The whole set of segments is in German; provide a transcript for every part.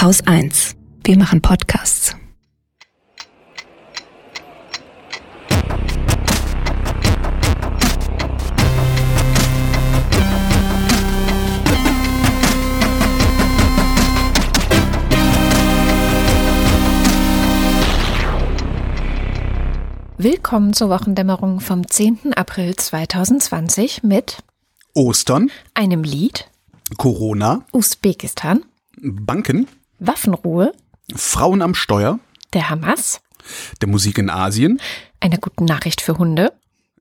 Haus 1. Wir machen Podcasts. Willkommen zur Wochendämmerung vom 10. April 2020 mit Ostern, einem Lied, Corona, Usbekistan, Banken, Waffenruhe, Frauen am Steuer, der Hamas, der Musik in Asien, einer guten Nachricht für Hunde,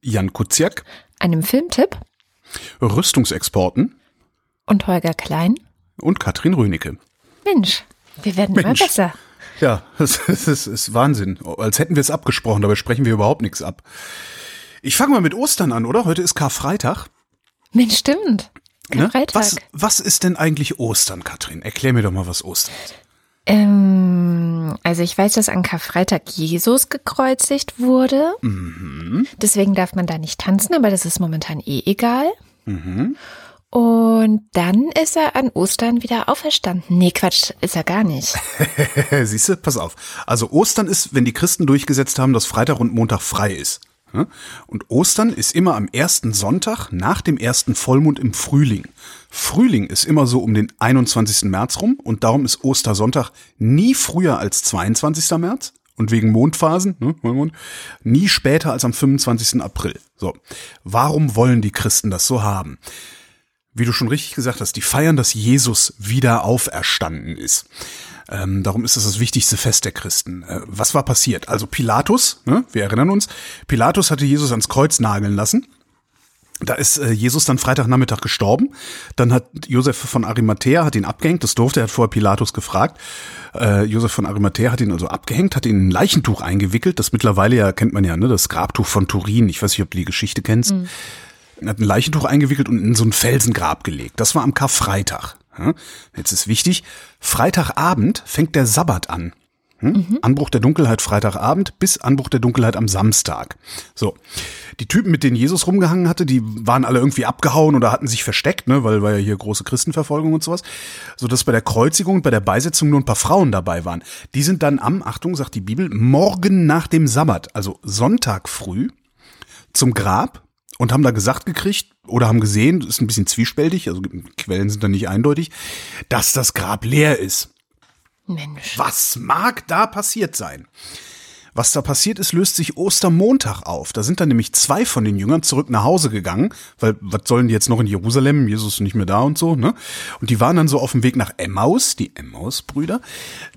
Jan Kuciak, einem Filmtipp Rüstungsexporten und Holger Klein. und Katrin Rönecke. Mensch, wir werden Mensch. immer besser. Ja, das, das, ist, ist Wahnsinn. Als hätten wir es abgesprochen, dabei sprechen wir überhaupt nichts ab. Ich fange mal mit Ostern an, oder? Heute ist Karfreitag. Mensch, stimmt. Ne? Karfreitag. Was, was ist denn eigentlich Ostern, Katrin? Erklär mir doch mal, was Ostern ist. Ähm, also ich weiß, dass an Karfreitag Jesus gekreuzigt wurde. Mhm. Deswegen darf man da nicht tanzen, aber das ist momentan eh egal. Mhm. Und dann ist er an Ostern wieder auferstanden. Nee, Quatsch, ist er gar nicht. Siehst du, pass auf. Also Ostern ist, wenn die Christen durchgesetzt haben, dass Freitag und Montag frei ist. Ja? Und Ostern ist immer am ersten Sonntag nach dem ersten Vollmond im Frühling. Frühling ist immer so um den 21. März rum und darum ist Ostersonntag nie früher als 22. März und wegen Mondphasen, ne, nie später als am 25. April. So. Warum wollen die Christen das so haben? wie du schon richtig gesagt hast, die feiern, dass Jesus wieder auferstanden ist. Ähm, darum ist das das wichtigste Fest der Christen. Äh, was war passiert? Also Pilatus, ne, wir erinnern uns, Pilatus hatte Jesus ans Kreuz nageln lassen. Da ist äh, Jesus dann Freitagnachmittag gestorben. Dann hat Josef von Arimathea hat ihn abgehängt. Das durfte er hat vorher Pilatus gefragt. Äh, Josef von Arimathea hat ihn also abgehängt, hat ihn in ein Leichentuch eingewickelt. Das mittlerweile ja kennt man ja, ne, das Grabtuch von Turin. Ich weiß nicht, ob du die Geschichte kennst. Er hat ein Leichentuch eingewickelt und in so ein Felsengrab gelegt. Das war am Karfreitag. Jetzt ist wichtig, Freitagabend fängt der Sabbat an. Hm? Anbruch der Dunkelheit Freitagabend bis Anbruch der Dunkelheit am Samstag. So. Die Typen, mit denen Jesus rumgehangen hatte, die waren alle irgendwie abgehauen oder hatten sich versteckt, ne, weil war ja hier große Christenverfolgung und sowas. So dass bei der Kreuzigung und bei der Beisetzung nur ein paar Frauen dabei waren. Die sind dann am, Achtung, sagt die Bibel, morgen nach dem Sabbat, also Sonntag früh, zum Grab und haben da gesagt gekriegt oder haben gesehen, das ist ein bisschen zwiespältig, also Quellen sind da nicht eindeutig, dass das Grab leer ist. Mensch. Was mag da passiert sein? Was da passiert ist, löst sich Ostermontag auf. Da sind dann nämlich zwei von den Jüngern zurück nach Hause gegangen, weil was sollen die jetzt noch in Jerusalem? Jesus ist nicht mehr da und so, ne? Und die waren dann so auf dem Weg nach Emmaus, die Emmaus-Brüder,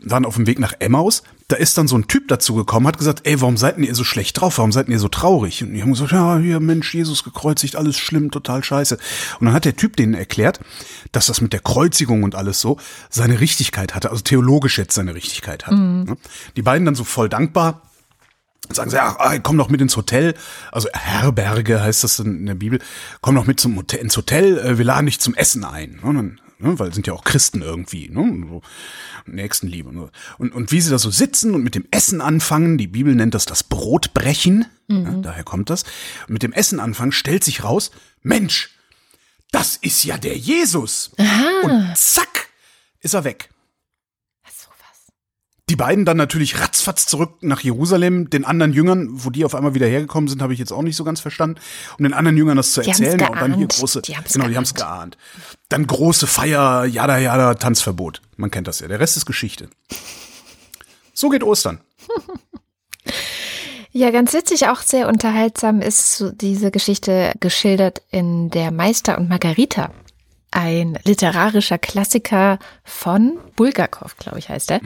waren auf dem Weg nach Emmaus. Da ist dann so ein Typ dazu gekommen, hat gesagt, ey, warum seid denn ihr so schlecht drauf? Warum seid denn ihr so traurig? Und die haben gesagt, ja, hier, Mensch, Jesus gekreuzigt, alles schlimm, total scheiße. Und dann hat der Typ denen erklärt, dass das mit der Kreuzigung und alles so seine Richtigkeit hatte, also theologisch jetzt seine Richtigkeit hat. Ne? Die beiden dann so voll dankbar, und sagen sie, ach, komm doch mit ins Hotel. Also Herberge heißt das in der Bibel. Komm doch mit zum Hotel, ins Hotel, äh, wir laden dich zum Essen ein. Ne? Dann, ne? Weil sind ja auch Christen irgendwie, ne? So Nächstenliebe. Und, so. und, und wie sie da so sitzen und mit dem Essen anfangen, die Bibel nennt das das Brotbrechen, ja, daher kommt das. Und mit dem Essen anfangen stellt sich raus, Mensch, das ist ja der Jesus. Und zack, ist er weg. Die beiden dann natürlich ratzfatz zurück nach Jerusalem, den anderen Jüngern, wo die auf einmal wieder hergekommen sind, habe ich jetzt auch nicht so ganz verstanden, um den anderen Jüngern das zu Die erzählen. Und dann hier große, Die genau, die haben es geahnt. Dann große Feier, jada, jada, Tanzverbot. Man kennt das ja. Der Rest ist Geschichte. So geht Ostern. Ja, ganz witzig, auch sehr unterhaltsam ist diese Geschichte geschildert in der Meister und Margarita. Ein literarischer Klassiker von Bulgakov, glaube ich, heißt er.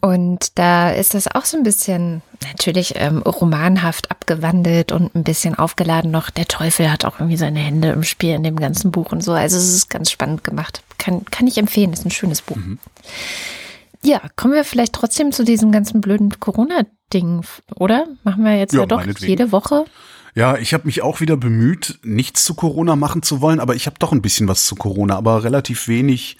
Und da ist das auch so ein bisschen natürlich ähm, romanhaft abgewandelt und ein bisschen aufgeladen noch. Der Teufel hat auch irgendwie seine Hände im Spiel in dem ganzen Buch und so. Also es ist ganz spannend gemacht. Kann, kann ich empfehlen, ist ein schönes Buch. Ja, kommen wir vielleicht trotzdem zu diesem ganzen blöden Corona-Ding, oder? Machen wir jetzt ja, Ja, doch jede Woche. Ja, ich habe mich auch wieder bemüht, nichts zu Corona machen zu wollen, aber ich habe doch ein bisschen was zu Corona, aber relativ wenig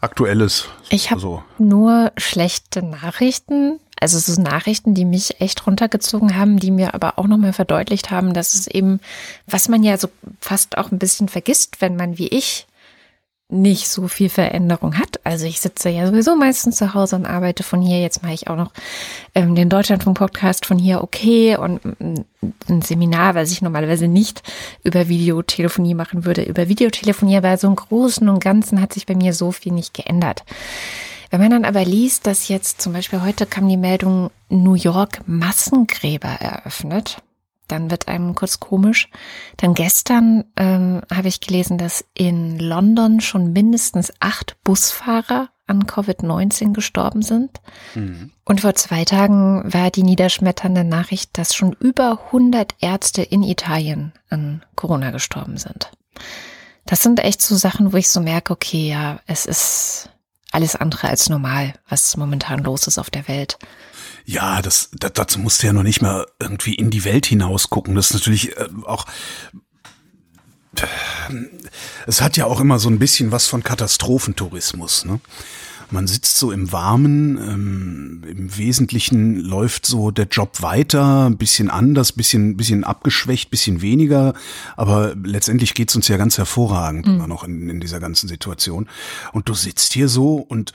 Aktuelles. Ich habe so. nur schlechte Nachrichten. Also so Nachrichten, die mich echt runtergezogen haben, die mir aber auch nochmal verdeutlicht haben, dass es eben, was man ja so fast auch ein bisschen vergisst, wenn man wie ich nicht so viel Veränderung hat. Also ich sitze ja sowieso meistens zu Hause und arbeite von hier. Jetzt mache ich auch noch ähm, den Deutschlandfunk-Podcast von hier okay und mm, ein Seminar, was ich normalerweise nicht über Videotelefonie machen würde, über Videotelefonie. Aber so im Großen und Ganzen hat sich bei mir so viel nicht geändert. Wenn man dann aber liest, dass jetzt zum Beispiel heute kam die Meldung, New York Massengräber eröffnet, dann wird einem kurz komisch. Dann gestern ähm, habe ich gelesen, dass in London schon mindestens acht Busfahrer an Covid-19 gestorben sind. Mhm. Und vor zwei Tagen war die niederschmetternde Nachricht, dass schon über 100 Ärzte in Italien an Corona gestorben sind. Das sind echt so Sachen, wo ich so merke, okay, ja, es ist alles andere als normal, was momentan los ist auf der Welt. Ja, das, das dazu musst du ja noch nicht mal irgendwie in die Welt hinaus gucken. Das ist natürlich äh, auch es hat ja auch immer so ein bisschen was von Katastrophentourismus. Ne? Man sitzt so im Warmen, ähm, im Wesentlichen läuft so der Job weiter, ein bisschen anders, bisschen, bisschen abgeschwächt, bisschen weniger, aber letztendlich geht's uns ja ganz hervorragend mhm. immer noch in, in dieser ganzen Situation. Und du sitzt hier so und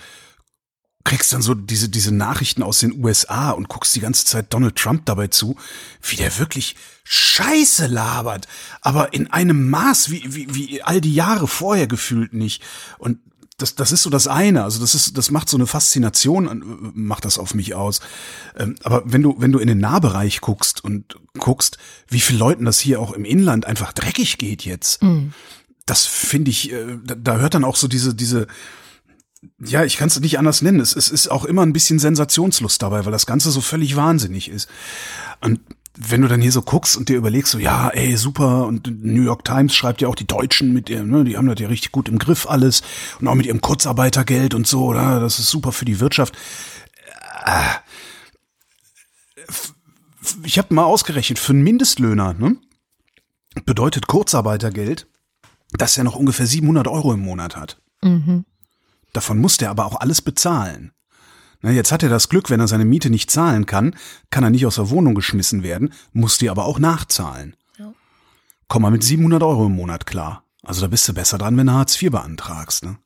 kriegst dann so diese, diese Nachrichten aus den USA und guckst die ganze Zeit Donald Trump dabei zu, wie der wirklich Scheiße labert, aber in einem Maß wie, wie, wie all die Jahre vorher gefühlt nicht. Und das, das ist so das eine. Also das ist, das macht so eine Faszination, macht das auf mich aus. Ähm, aber wenn du, wenn du in den Nahbereich guckst und guckst, wie viel Leuten das hier auch im Inland einfach dreckig geht jetzt, mhm. das finde ich, äh, da, da hört dann auch so diese, diese, ja, ich kann es nicht anders nennen. Es, es ist auch immer ein bisschen Sensationslust dabei, weil das Ganze so völlig wahnsinnig ist. Und wenn du dann hier so guckst und dir überlegst, so ja, ey, super, und New York Times schreibt ja auch die Deutschen mit ihrem, ne, die haben das ja richtig gut im Griff alles und auch mit ihrem Kurzarbeitergeld und so, oder? Das ist super für die Wirtschaft. Äh, ich habe mal ausgerechnet, für einen Mindestlöhner, ne, bedeutet Kurzarbeitergeld, dass er noch ungefähr 700 Euro im Monat hat. Mhm. Davon muss der aber auch alles bezahlen. Na, jetzt hat er das Glück, wenn er seine Miete nicht zahlen kann, kann er nicht aus der Wohnung geschmissen werden, muss die aber auch nachzahlen. Ja. Komm mal mit 700 Euro im Monat klar. Also da bist du besser dran, wenn du Hartz IV beantragst. Ne?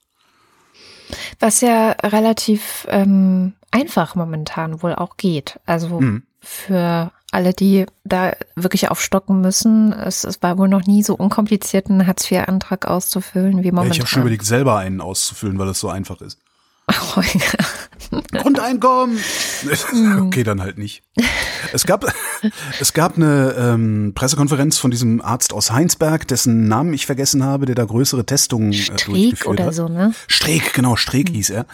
Was ja relativ ähm, einfach momentan wohl auch geht. Also mhm. für alle, die da wirklich aufstocken müssen. Es, es war wohl noch nie so unkompliziert, einen Hartz-IV-Antrag auszufüllen wie momentan. Ja, ich habe schon überlegt, selber einen auszufüllen, weil es so einfach ist. Oh, ja. Grundeinkommen. Mhm. okay, dann halt nicht. Es gab, es gab eine ähm, Pressekonferenz von diesem Arzt aus Heinsberg, dessen Namen ich vergessen habe, der da größere Testungen äh, Streeck oder hat. so, ne? Streeck, genau, Streeck mhm. hieß er.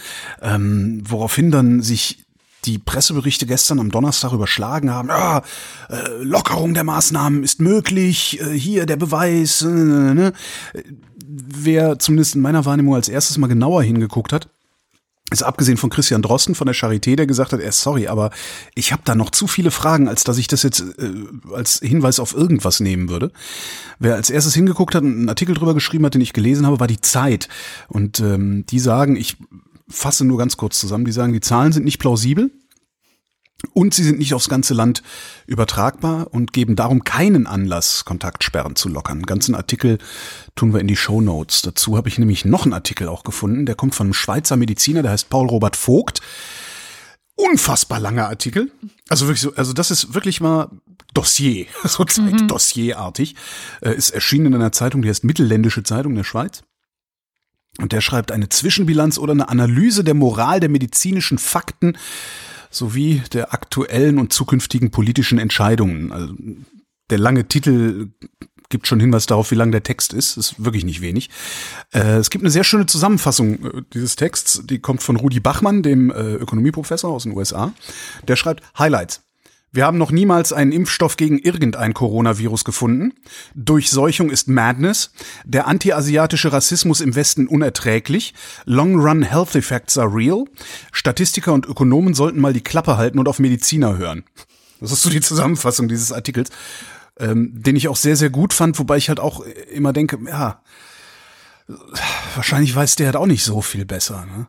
Ähm, woraufhin dann sich die Presseberichte gestern am Donnerstag überschlagen haben, ja, äh, Lockerung der Maßnahmen ist möglich, äh, hier der Beweis. Äh, ne? Wer zumindest in meiner Wahrnehmung als erstes mal genauer hingeguckt hat, ist abgesehen von Christian Drosten von der Charité, der gesagt hat, er sorry, aber ich habe da noch zu viele Fragen, als dass ich das jetzt äh, als Hinweis auf irgendwas nehmen würde. Wer als erstes hingeguckt hat und einen Artikel drüber geschrieben hat, den ich gelesen habe, war die Zeit. Und ähm, die sagen, ich fasse nur ganz kurz zusammen, die sagen, die Zahlen sind nicht plausibel. Und sie sind nicht aufs ganze Land übertragbar und geben darum keinen Anlass, Kontaktsperren zu lockern. Einen ganzen Artikel tun wir in die Show Notes. Dazu habe ich nämlich noch einen Artikel auch gefunden, der kommt von einem Schweizer Mediziner, der heißt Paul Robert Vogt. Unfassbar langer Artikel. Also wirklich so, also das ist wirklich mal Dossier, so. Mhm. Ist erschienen in einer Zeitung, die heißt Mittelländische Zeitung der Schweiz. Und der schreibt eine Zwischenbilanz oder eine Analyse der Moral der medizinischen Fakten sowie der aktuellen und zukünftigen politischen Entscheidungen. Also der lange Titel gibt schon Hinweis darauf, wie lang der Text ist. Ist wirklich nicht wenig. Äh, es gibt eine sehr schöne Zusammenfassung äh, dieses Texts. Die kommt von Rudi Bachmann, dem äh, Ökonomieprofessor aus den USA. Der schreibt Highlights. Wir haben noch niemals einen Impfstoff gegen irgendein Coronavirus gefunden. Durchseuchung ist Madness. Der antiasiatische Rassismus im Westen unerträglich. Long-run Health Effects are real. Statistiker und Ökonomen sollten mal die Klappe halten und auf Mediziner hören. Das ist so die Zusammenfassung dieses Artikels, ähm, den ich auch sehr, sehr gut fand, wobei ich halt auch immer denke, ja, wahrscheinlich weiß der halt auch nicht so viel besser. Ne?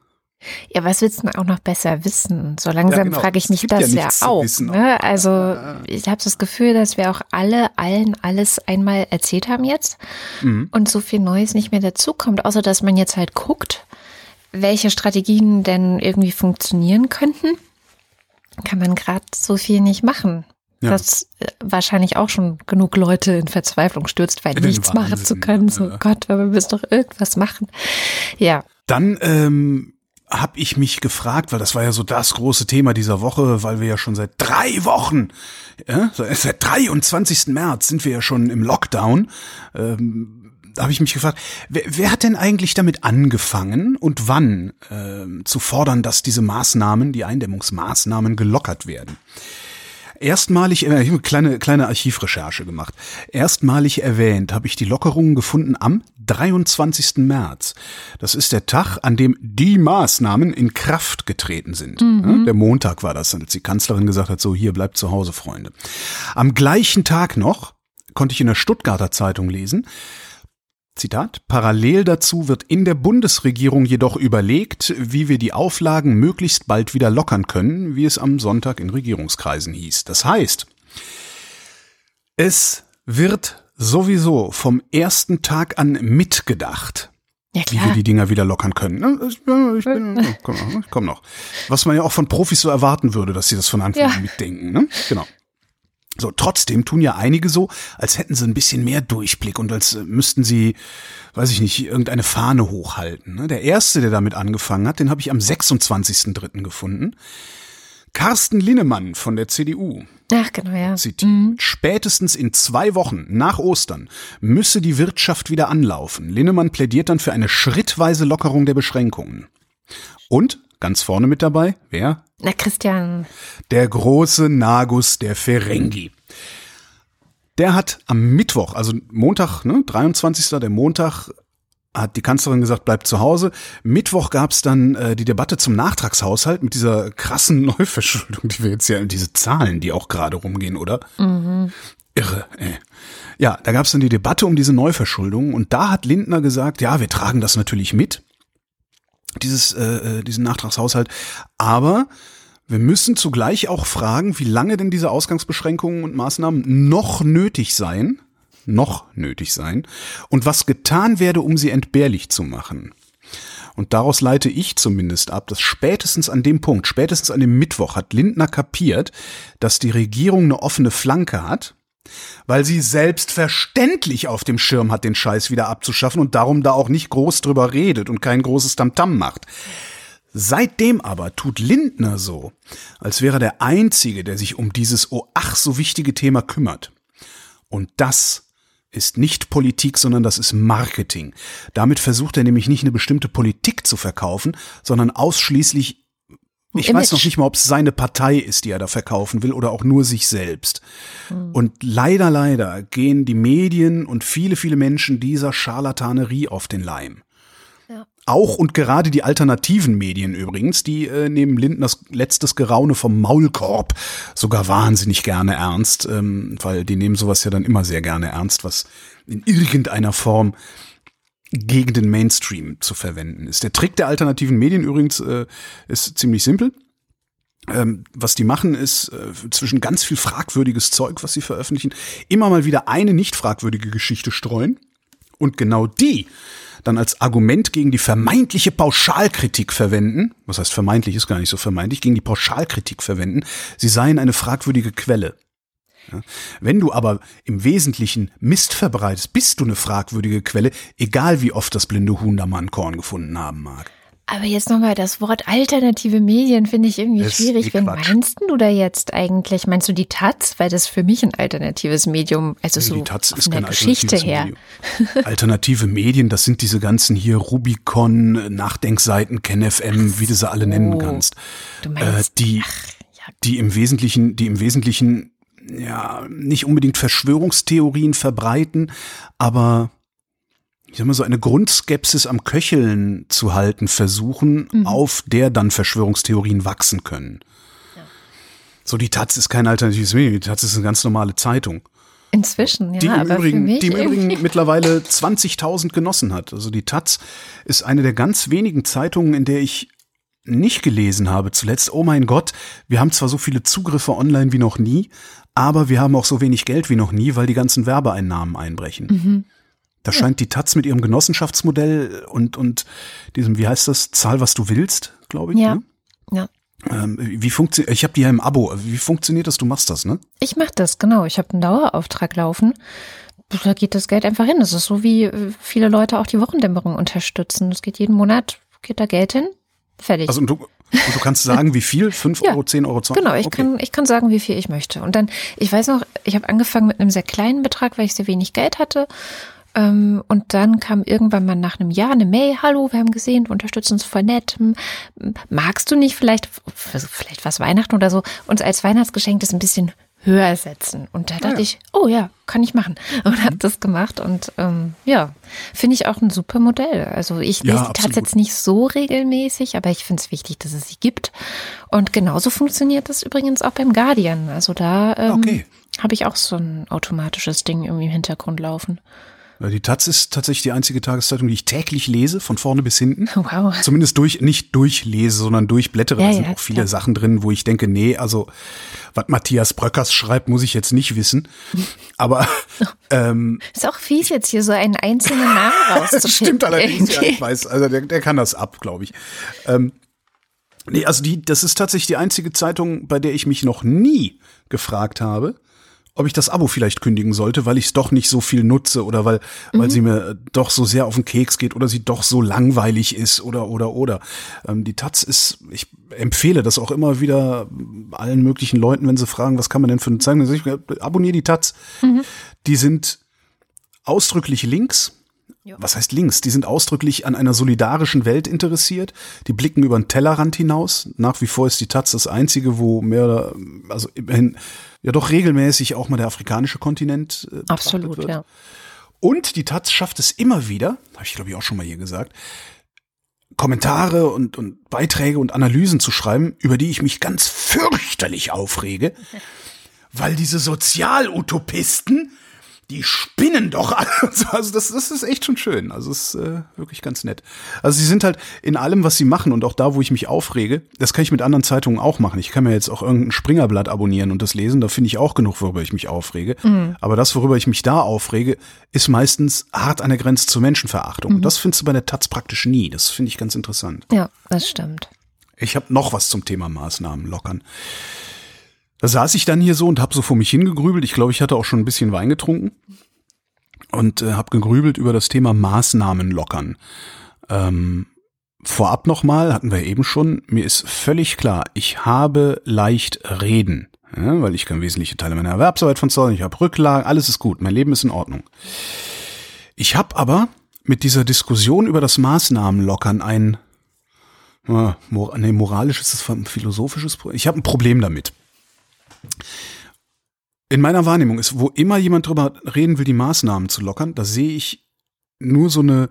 Ja, was willst du denn auch noch besser wissen? So langsam Ja, genau. frage ich mich ja das ja, zu auch. wissen. Ne? Also ich habe das Gefühl, dass wir auch alle allen alles einmal erzählt haben jetzt Mhm. und so viel Neues nicht mehr dazukommt, außer dass man jetzt halt guckt, welche Strategien denn irgendwie funktionieren könnten, kann man gerade so viel nicht machen. Ja. Das äh, wahrscheinlich auch schon genug Leute in Verzweiflung stürzt, weil nichts machen zu können. So ja. Gott, wir müssen doch irgendwas machen. Ja, Dann ähm, habe ich mich gefragt, weil das war ja so das große Thema dieser Woche, weil wir ja schon seit drei Wochen, ja, seit 23. März sind wir ja schon im Lockdown. Ähm, habe ich mich gefragt, wer, wer hat denn eigentlich damit angefangen und wann ähm, zu fordern, dass diese Maßnahmen, die Eindämmungsmaßnahmen gelockert werden? Erstmalig, äh, ich habe eine kleine, kleine Archivrecherche gemacht. Erstmalig erwähnt habe ich die Lockerungen gefunden am 23. März. Das ist der Tag, an dem die Maßnahmen in Kraft getreten sind. Ja, der Montag war das, als die Kanzlerin gesagt hat, so hier bleibt zu Hause, Freunde. Am gleichen Tag noch konnte ich in der Stuttgarter Zeitung lesen, Zitat, parallel dazu wird in der Bundesregierung jedoch überlegt, wie wir die Auflagen möglichst bald wieder lockern können, wie es am Sonntag in Regierungskreisen hieß. Das heißt, es wird sowieso vom ersten Tag an mitgedacht, ja wie wir die Dinger wieder lockern können. Ne, Ich bin, ich bin, komm, noch, ich komm noch. Was man ja auch von Profis so erwarten würde, dass sie das von Anfang Ja. an mitdenken. Ne? Genau. So, trotzdem tun ja einige so, als hätten sie ein bisschen mehr Durchblick und als äh, müssten sie, weiß ich nicht, irgendeine Fahne hochhalten. ne? Der erste, der damit angefangen hat, den habe ich am 26.03. gefunden. Carsten Linnemann von der CDU Ach, genau, ja. zitiert. Spätestens in zwei Wochen nach Ostern müsse die Wirtschaft wieder anlaufen. Linnemann plädiert dann für eine schrittweise Lockerung der Beschränkungen. Und ganz vorne mit dabei, wer? Na, Christian, Der große Nagus der Ferengi. Der hat am Mittwoch, also Montag, ne, 23. der Montag, hat die Kanzlerin gesagt, bleibt zu Hause. Mittwoch gab's dann äh, die Debatte zum Nachtragshaushalt mit dieser krassen Neuverschuldung, die wir jetzt ja, diese Zahlen, die auch gerade rumgehen, oder? Irre, ey. Ja, da gab's dann die Debatte um diese Neuverschuldung und da hat Lindner gesagt, ja, wir tragen das natürlich mit, dieses, äh, äh, diesen Nachtragshaushalt, aber wir müssen zugleich auch fragen, wie lange denn diese Ausgangsbeschränkungen und Maßnahmen noch nötig seien, noch nötig seien, und was getan werde, um sie entbehrlich zu machen. Und daraus leite ich zumindest ab, dass spätestens an dem Punkt, spätestens an dem Mittwoch hat Lindner kapiert, dass die Regierung eine offene Flanke hat, weil sie selbstverständlich auf dem Schirm hat, den Scheiß wieder abzuschaffen und darum da auch nicht groß drüber redet und kein großes Tamtam macht. Seitdem aber tut Lindner so, als wäre er der Einzige, der sich um dieses oh ach so wichtige Thema kümmert. Und das ist nicht Politik, sondern das ist Marketing. Damit versucht er nämlich nicht eine bestimmte Politik zu verkaufen, sondern ausschließlich, ich weiß Image. noch nicht mal, ob es seine Partei ist, die er da verkaufen will oder auch nur sich selbst. Und leider, leider gehen die Medien und viele, viele Menschen dieser Scharlatanerie auf den Leim. Auch und gerade die alternativen Medien übrigens, die äh, nehmen Lindners letztes Geraune vom Maulkorb sogar wahnsinnig gerne ernst, ähm, weil die nehmen sowas ja dann immer sehr gerne ernst, was in irgendeiner Form gegen den Mainstream zu verwenden ist. Der Trick der alternativen Medien übrigens äh, ist ziemlich simpel. Ähm, was die machen, ist äh, zwischen ganz viel fragwürdiges Zeug, was sie veröffentlichen, immer mal wieder eine nicht fragwürdige Geschichte streuen und genau die dann als Argument gegen die vermeintliche Pauschalkritik verwenden, was heißt vermeintlich, ist gar nicht so vermeintlich, gegen die Pauschalkritik verwenden, sie seien eine fragwürdige Quelle. Wenn du aber im Wesentlichen Mist verbreitest, bist du eine fragwürdige Quelle, egal wie oft das blinde Huhn da mal ein Korn gefunden haben mag. aber jetzt nochmal das Wort alternative Medien finde ich irgendwie Das schwierig. Wen Quatsch. meinst du da jetzt eigentlich? Meinst du die Taz? Weil das für mich ein alternatives Medium, also so die Taz von ist der Geschichte her. Medium. Alternative Medien, das sind diese ganzen hier Rubicon, Nachdenkseiten, KenFM, wie du sie alle nennen kannst. Du Äh, meinst, die, ja. die im Wesentlichen, die im Wesentlichen ja nicht unbedingt Verschwörungstheorien verbreiten, aber ich sag mal so eine Grundskepsis am Köcheln zu halten versuchen, Mhm. auf der dann Verschwörungstheorien wachsen können. So, die Taz ist kein alternatives Medium, die Taz ist eine ganz normale Zeitung. inzwischen, ja, Die im, aber für Übrigen, mich die im Übrigen mittlerweile 20.000 Genossen hat. Also die Taz ist eine der ganz wenigen Zeitungen, in der ich nicht gelesen habe zuletzt, oh mein Gott, wir haben zwar so viele Zugriffe online wie noch nie, aber wir haben auch so wenig Geld wie noch nie, weil die ganzen Werbeeinnahmen einbrechen. Mhm. Da scheint die Taz mit ihrem Genossenschaftsmodell und, und diesem, wie heißt das, Zahl, was du willst, glaube ich. Ja. Ne? Ja. Ähm, wie funktioniert, ich habe die ja im Abo, wie funktioniert das? Du machst das, ne? Ich mache das, genau. Ich habe einen Dauerauftrag laufen. Da geht das Geld einfach hin. Das ist so, wie äh, viele Leute auch die Wochendämmerung unterstützen. Das geht jeden Monat, geht da Geld hin. Fertig. Also du, und du kannst sagen, wie viel? 5 Ja. Euro, 10 Euro, 20 Genau, ich okay. kann, ich kann sagen, wie viel ich möchte. Und dann, ich weiß noch, ich habe angefangen mit einem sehr kleinen Betrag, weil ich sehr wenig Geld hatte. Ähm, und dann kam irgendwann mal nach einem Jahr eine Mail, hallo, wir haben gesehen, du unterstützt uns voll nett. Magst du nicht vielleicht, vielleicht was Weihnachten oder so, uns als Weihnachtsgeschenk das ein bisschen höher setzen? Und da dachte ja. ich, oh ja, kann ich machen. Und habe das gemacht. Und ähm, ja, finde ich auch ein super Modell. Also ich Ja, lese absolut. jetzt nicht so regelmäßig, aber ich finde es wichtig, dass es sie gibt. Und genauso funktioniert das übrigens auch beim Guardian. Also da ähm, Okay. habe ich auch so ein automatisches Ding irgendwie im Hintergrund laufen. Ja, Die Taz ist tatsächlich die einzige Tageszeitung, die ich täglich lese, von vorne bis hinten. Wow. Zumindest durch, nicht durchlese, sondern durchblättere. Ja, da sind ja, auch viele klar. Sachen drin, wo ich denke, nee, also was Matthias Bröckers schreibt, muss ich jetzt nicht wissen. Aber ähm, Ist auch fies jetzt hier so einen einzelnen Namen rauszupicken. das stimmt allerdings, ja, ich weiß. Also der, der kann das ab, glaube ich. Ähm, nee, also die, das ist tatsächlich die einzige Zeitung, bei der ich mich noch nie gefragt habe, ob ich das Abo vielleicht kündigen sollte, weil ich es doch nicht so viel nutze oder weil, weil sie mir äh, doch so sehr auf den Keks geht oder sie doch so langweilig ist oder oder oder. Ähm, die Taz ist, ich empfehle das auch immer wieder allen möglichen Leuten, wenn sie fragen, was kann man denn für eine sag Ich, abonniere die Taz. Die sind ausdrücklich links. Was heißt links? Die sind ausdrücklich an einer solidarischen Welt interessiert. Die blicken über den Tellerrand hinaus. Nach wie vor ist die Taz das einzige, wo mehr oder, also immerhin, ja doch regelmäßig auch mal der afrikanische Kontinent äh, Absolut, wird. ja. Und die Taz schafft es immer wieder, habe ich glaube ich auch schon mal hier gesagt, Kommentare und, und Beiträge und Analysen zu schreiben, über die ich mich ganz fürchterlich aufrege, weil diese Sozialutopisten, die spinnen doch alle. Also das, das ist echt schon schön. Also es ist äh, wirklich ganz nett. Also sie sind halt in allem, was sie machen und auch da, wo ich mich aufrege, das kann ich mit anderen Zeitungen auch machen. Ich kann mir jetzt auch irgendein Springerblatt abonnieren und das lesen. Da finde ich auch genug, worüber ich mich aufrege. Aber das, worüber ich mich da aufrege, ist meistens hart an der Grenze zur Menschenverachtung. Und das findest du bei der Taz praktisch nie. Das finde ich ganz interessant. Ja, das stimmt. Ich habe noch was zum Thema Maßnahmen lockern. Da saß ich dann hier so und habe so vor mich hingegrübelt. Ich glaube, ich hatte auch schon ein bisschen Wein getrunken und äh, habe gegrübelt über das Thema Maßnahmen lockern. Ähm, vorab nochmal, hatten wir eben schon, mir ist völlig klar, ich habe leicht reden, ja, weil ich kann wesentliche Teile meiner Erwerbsarbeit von zu ich habe Rücklagen, alles ist gut, mein Leben ist in Ordnung. Ich habe aber mit dieser Diskussion über das Maßnahmen lockern ein ja, mor nee, ein philosophisches Problem. Ich habe ein Problem damit. In meiner Wahrnehmung ist, wo immer jemand drüber reden will, die Maßnahmen zu lockern, da sehe ich nur so eine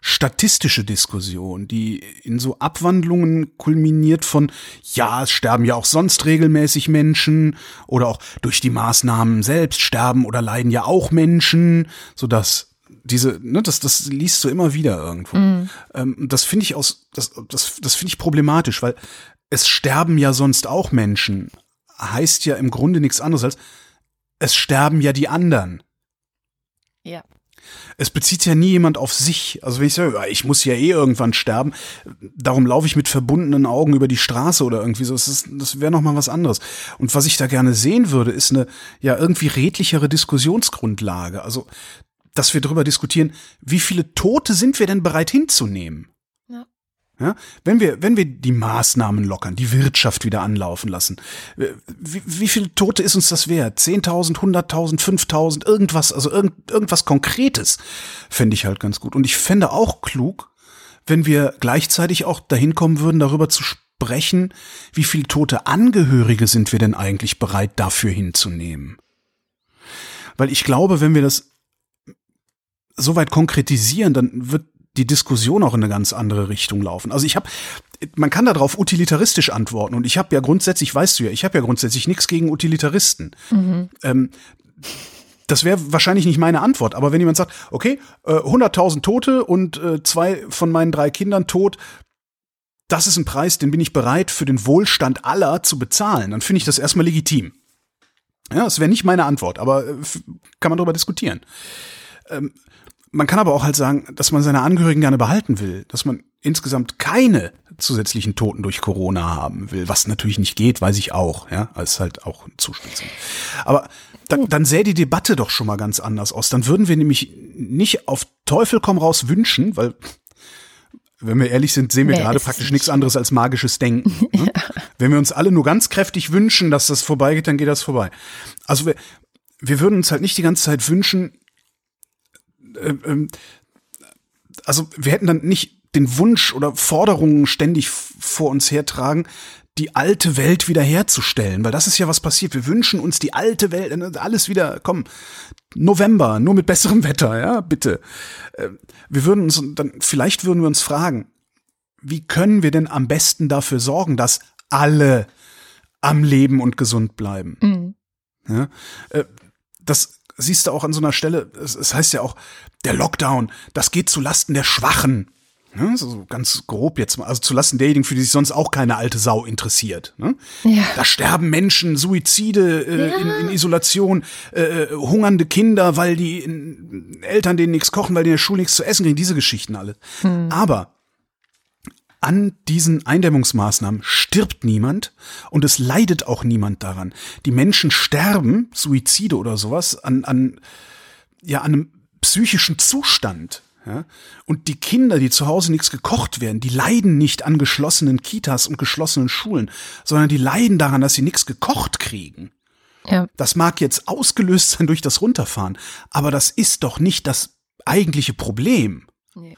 statistische Diskussion, die in so Abwandlungen kulminiert von, ja, es sterben ja auch sonst regelmäßig Menschen oder auch durch die Maßnahmen selbst sterben oder leiden ja auch Menschen, so dass diese, ne, das, das liest du immer wieder irgendwo. Ähm, das finde ich aus, das, das, das finde ich problematisch, weil es sterben ja sonst auch Menschen. Heißt ja im Grunde nichts anderes als, es sterben ja die anderen. Ja. Es bezieht ja nie jemand auf sich. Also wenn ich sage, ich muss ja eh irgendwann sterben, darum laufe ich mit verbundenen Augen über die Straße oder irgendwie so. Das, ist- das wäre noch mal was anderes. Und was ich da gerne sehen würde, ist eine ja irgendwie redlichere Diskussionsgrundlage. Also, dass wir darüber diskutieren, wie viele Tote sind wir denn bereit hinzunehmen? Ja. Wenn wir, wenn wir die Maßnahmen lockern, die Wirtschaft wieder anlaufen lassen, äh, wie, wie viele Tote ist uns das wert? 10.000, 100.000, 5.000, irgendwas, also irgend, irgendwas Konkretes fände ich halt ganz gut. Und ich fände auch klug, wenn wir gleichzeitig auch dahin kommen würden, darüber zu sprechen, wie viele tote Angehörige sind wir denn eigentlich bereit dafür hinzunehmen? Weil ich glaube, wenn wir das so weit konkretisieren, dann wird die Diskussion auch in eine ganz andere Richtung laufen. Also ich habe, man kann darauf utilitaristisch antworten und ich habe ja grundsätzlich, weißt du ja, ich habe ja grundsätzlich nichts gegen Utilitaristen. Ähm, das wäre wahrscheinlich nicht meine Antwort, aber wenn jemand sagt, okay, äh, 100.000 Tote und äh, zwei von meinen drei Kindern tot, das ist ein Preis, den bin ich bereit für den Wohlstand aller zu bezahlen, dann finde ich das erstmal legitim. Ja, das wäre nicht meine Antwort, aber äh, kann man darüber diskutieren. Ähm, man kann aber auch halt sagen, dass man seine Angehörigen gerne behalten will, dass man insgesamt keine zusätzlichen Toten durch Corona haben will, was natürlich nicht geht, weiß ich auch, ja, als halt auch Zuspitzung. Aber dann, dann sähe die Debatte doch schon mal ganz anders aus. Dann würden wir nämlich nicht auf Teufel komm raus wünschen, weil wenn wir ehrlich sind, sehen wir nee, gerade praktisch nichts anderes als magisches Denken. Ne? ja. Wenn wir uns alle nur ganz kräftig wünschen, dass das vorbeigeht, dann geht das vorbei. Also wir, wir würden uns halt nicht die ganze Zeit wünschen, also wir hätten dann nicht den Wunsch oder Forderungen ständig vor uns hertragen, die alte Welt wiederherzustellen, weil das ist ja was passiert. Wir wünschen uns die alte Welt, äh, alles wieder, komm, November, nur mit besserem Wetter, ja, bitte. Äh, wir würden uns dann, vielleicht würden wir uns fragen, wie können wir denn am besten dafür sorgen, dass alle am Leben und gesund bleiben? Mhm. Ja, äh, das siehst du auch an so einer Stelle, es heißt ja auch, der Lockdown, das geht zu Lasten der Schwachen. Ne, so ganz grob jetzt mal, also zulasten derjenigen, für die sich sonst auch keine alte Sau interessiert. Ne? Ja. Da sterben Menschen, Suizide äh, ja. in, in, Isolation, äh, äh, hungernde Kinder, weil die in, Eltern denen nichts kochen, weil die in der Schule nichts zu essen kriegen, diese Geschichten alle. Hm. Aber an diesen Eindämmungsmaßnahmen stirbt niemand und es leidet auch niemand daran. Die Menschen sterben, Suizide oder sowas, an, an, ja, an einem psychischen Zustand ja? Und die Kinder, die zu Hause nichts gekocht werden, die leiden nicht an geschlossenen Kitas und geschlossenen Schulen, sondern die leiden daran, dass sie nichts gekocht kriegen. Ja. Das mag jetzt ausgelöst sein durch das Runterfahren, aber das ist doch nicht das eigentliche Problem. Nee.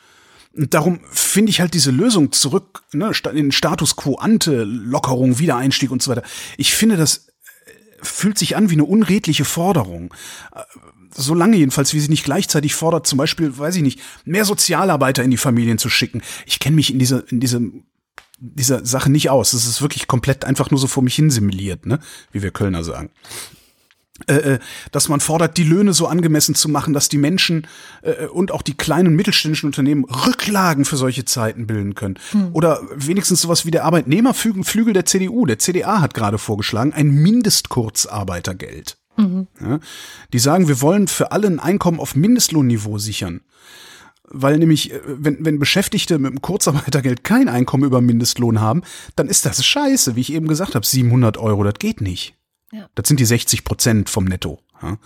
Und darum finde ich halt diese Lösung zurück, ne, in Status quo ante, Lockerung, Wiedereinstieg und so weiter. Ich finde, das äh, fühlt sich an wie eine unredliche Forderung solange jedenfalls, wie sie nicht gleichzeitig fordert, zum Beispiel, weiß ich nicht, mehr Sozialarbeiter in die Familien zu schicken. Ich kenne mich in dieser, in diesem dieser Sache nicht aus. Das ist wirklich komplett einfach nur so vor mich hin simuliert, ne? Wie wir Kölner sagen. Äh, äh, dass man fordert, die Löhne so angemessen zu machen, dass die Menschen äh, und auch die kleinen und mittelständischen Unternehmen Rücklagen für solche Zeiten bilden können. Hm. Oder wenigstens sowas wie der Arbeitnehmerflügel der CDU. Der CDA hat gerade vorgeschlagen, ein Mindestkurzarbeitergeld. Mhm. Ja, die sagen, wir wollen für alle ein Einkommen auf Mindestlohnniveau sichern. Weil nämlich, äh, wenn, wenn Beschäftigte mit dem Kurzarbeitergeld kein Einkommen über Mindestlohn haben, dann ist das scheiße, wie ich eben gesagt habe, 700 Euro, das geht nicht. Ja. Das sind die 60 Prozent vom Netto. Ja,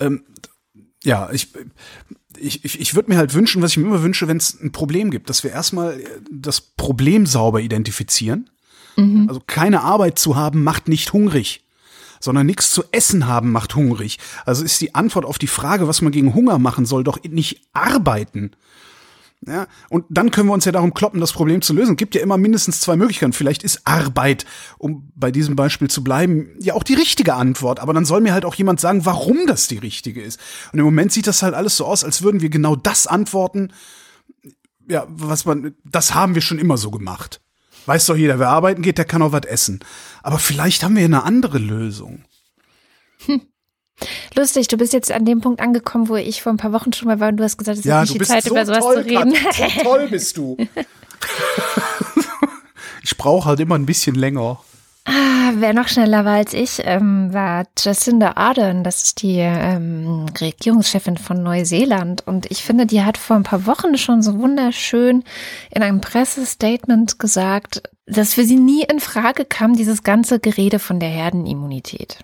ähm, ja ich, ich, ich, ich würde mir halt wünschen, was ich mir immer wünsche, wenn es ein Problem gibt, dass wir erstmal das Problem sauber identifizieren. Mhm. Also keine Arbeit zu haben, macht nicht hungrig sondern nichts zu essen haben macht hungrig. Also ist die Antwort auf die Frage, was man gegen Hunger machen soll, doch nicht arbeiten. Ja, und dann können wir uns ja darum kloppen, das Problem zu lösen. Es gibt ja immer mindestens zwei Möglichkeiten. Vielleicht ist Arbeit, um bei diesem Beispiel zu bleiben, ja auch die richtige Antwort. Aber dann soll mir halt auch jemand sagen, warum das die richtige ist. Und im Moment sieht das halt alles so aus, als würden wir genau das antworten, ja, was man, das haben wir schon immer so gemacht. Weiß doch jeder, wer arbeiten geht, der kann auch was essen. Aber vielleicht haben wir eine andere Lösung. Hm. Lustig, du bist jetzt an dem Punkt angekommen, wo ich vor ein paar Wochen schon mal war und du hast gesagt, es ja, ist nicht die Zeit, so über sowas zu reden. Grad. So toll bist du. ich brauche halt immer ein bisschen länger. Ah, wer noch schneller war als ich, ähm, war Jacinda Ardern. Das ist die ähm, Regierungschefin von Neuseeland. Und ich finde, die hat vor ein paar Wochen schon so wunderschön in einem Pressestatement gesagt, dass für sie nie in Frage kam, dieses ganze Gerede von der Herdenimmunität.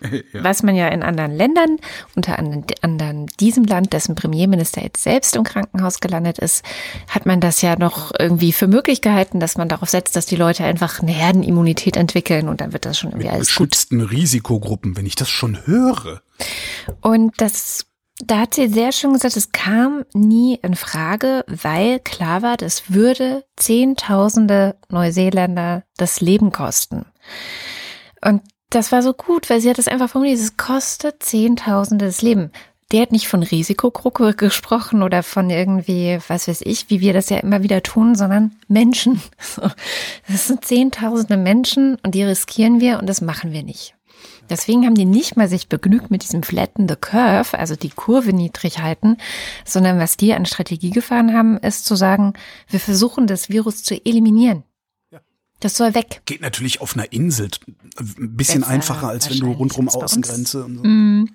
Ja. Was man ja in anderen Ländern, unter anderem diesem Land, dessen Premierminister jetzt selbst im Krankenhaus gelandet ist, hat man das ja noch irgendwie für möglich gehalten, dass man darauf setzt, dass die Leute einfach eine Herdenimmunität entwickeln und dann wird das schon irgendwie Mit alles geschützten gut. Risikogruppen, wenn ich das schon höre. Und das da hat sie sehr schön gesagt, es kam nie in Frage, weil klar war, das würde Zehntausende Neuseeländer das Leben kosten. Und das war so gut, weil sie hat es einfach formuliert, es kostet Zehntausende das Leben. Der hat nicht von Risikogruppe gesprochen oder von irgendwie, was weiß ich, wie wir das ja immer wieder tun, sondern Menschen. Das sind Zehntausende Menschen und die riskieren wir und das machen wir nicht. Deswegen haben die nicht mal sich begnügt mit diesem Flatten the Curve, also die Kurve niedrig halten, sondern was die an Strategie gefahren haben, ist zu sagen, wir versuchen das Virus zu eliminieren. Das soll weg. Geht natürlich auf einer Insel ein bisschen Besser einfacher, als wenn du rundrum. Außengrenze und so. Mm.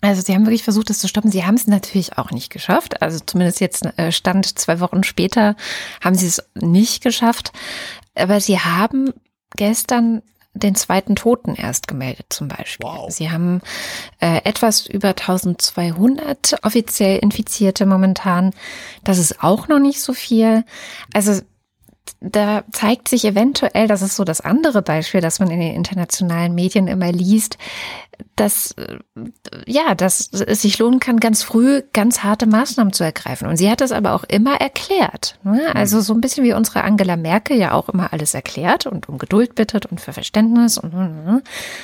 Also sie haben wirklich versucht, das zu stoppen. Sie haben es natürlich auch nicht geschafft. Also zumindest jetzt äh, Stand zwei Wochen später haben sie es nicht geschafft. Aber sie haben gestern den zweiten Toten erst gemeldet zum Beispiel. Wow. Sie haben äh, etwas über 1200 offiziell Infizierte momentan. Das ist auch noch nicht so viel. Also da zeigt sich eventuell, das ist so das andere Beispiel, das man in den internationalen Medien immer liest, dass äh, ja, dass es sich lohnen kann, ganz früh ganz harte Maßnahmen zu ergreifen. Und sie hat das aber auch immer erklärt. Ne? Also so ein bisschen wie unsere Angela Merkel ja auch immer alles erklärt und um Geduld bittet und für Verständnis und äh,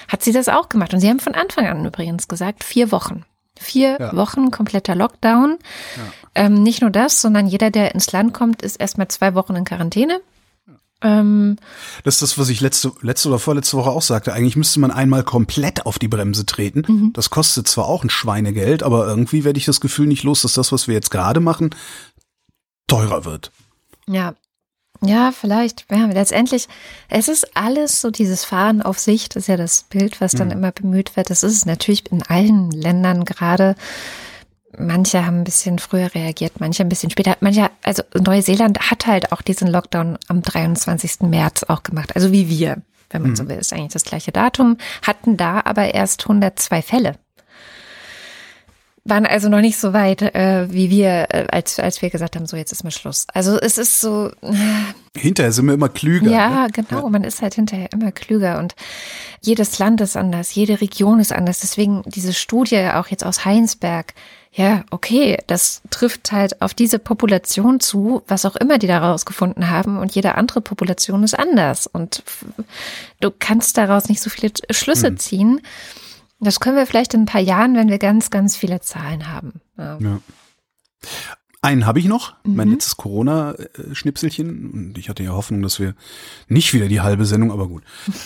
hat sie das auch gemacht. Und sie haben von Anfang an übrigens gesagt, vier Wochen. Vier Ja. Wochen kompletter Lockdown. Ähm, nicht nur das, sondern jeder, der ins Land kommt, ist erstmal zwei Wochen in Quarantäne. Ähm, Das ist das, was ich letzte, letzte oder vorletzte Woche auch sagte. Eigentlich müsste man einmal komplett auf die Bremse treten. Mhm. Das kostet zwar auch ein Schweinegeld, aber irgendwie werde ich das Gefühl nicht los, dass das, was wir jetzt gerade machen, teurer wird. Ja. Ja, vielleicht. Ja, letztendlich, es ist alles so dieses Fahren auf Sicht, ist ja das Bild, was dann immer bemüht wird. Das ist es natürlich in allen Ländern gerade. Manche haben ein bisschen früher reagiert, manche ein bisschen später. Manche, also Neuseeland hat halt auch diesen Lockdown am 23. März auch gemacht. Also wie wir, wenn man so will, ist eigentlich das gleiche Datum, hatten da aber erst 102 Fälle waren also noch nicht so weit, äh, wie wir, äh, als, als wir gesagt haben, so jetzt ist mal Schluss. Also es ist so, Hinterher sind wir immer klüger. ja, ne? genau, man ist halt hinterher immer klüger und jedes Land ist anders, jede Region ist anders. Deswegen diese Studie auch jetzt aus Heinsberg, ja, okay, das trifft halt auf diese Population zu, was auch immer die da rausgefunden haben und jede andere Population ist anders und du kannst daraus nicht so viele Schlüsse ziehen. Das können wir vielleicht in ein paar Jahren, wenn wir ganz, ganz viele Zahlen haben. Ja. Ja. Einen habe ich noch, Mhm. mein letztes Corona-Schnipselchen. Und ich hatte ja Hoffnung, dass wir nicht wieder die halbe Sendung, aber gut.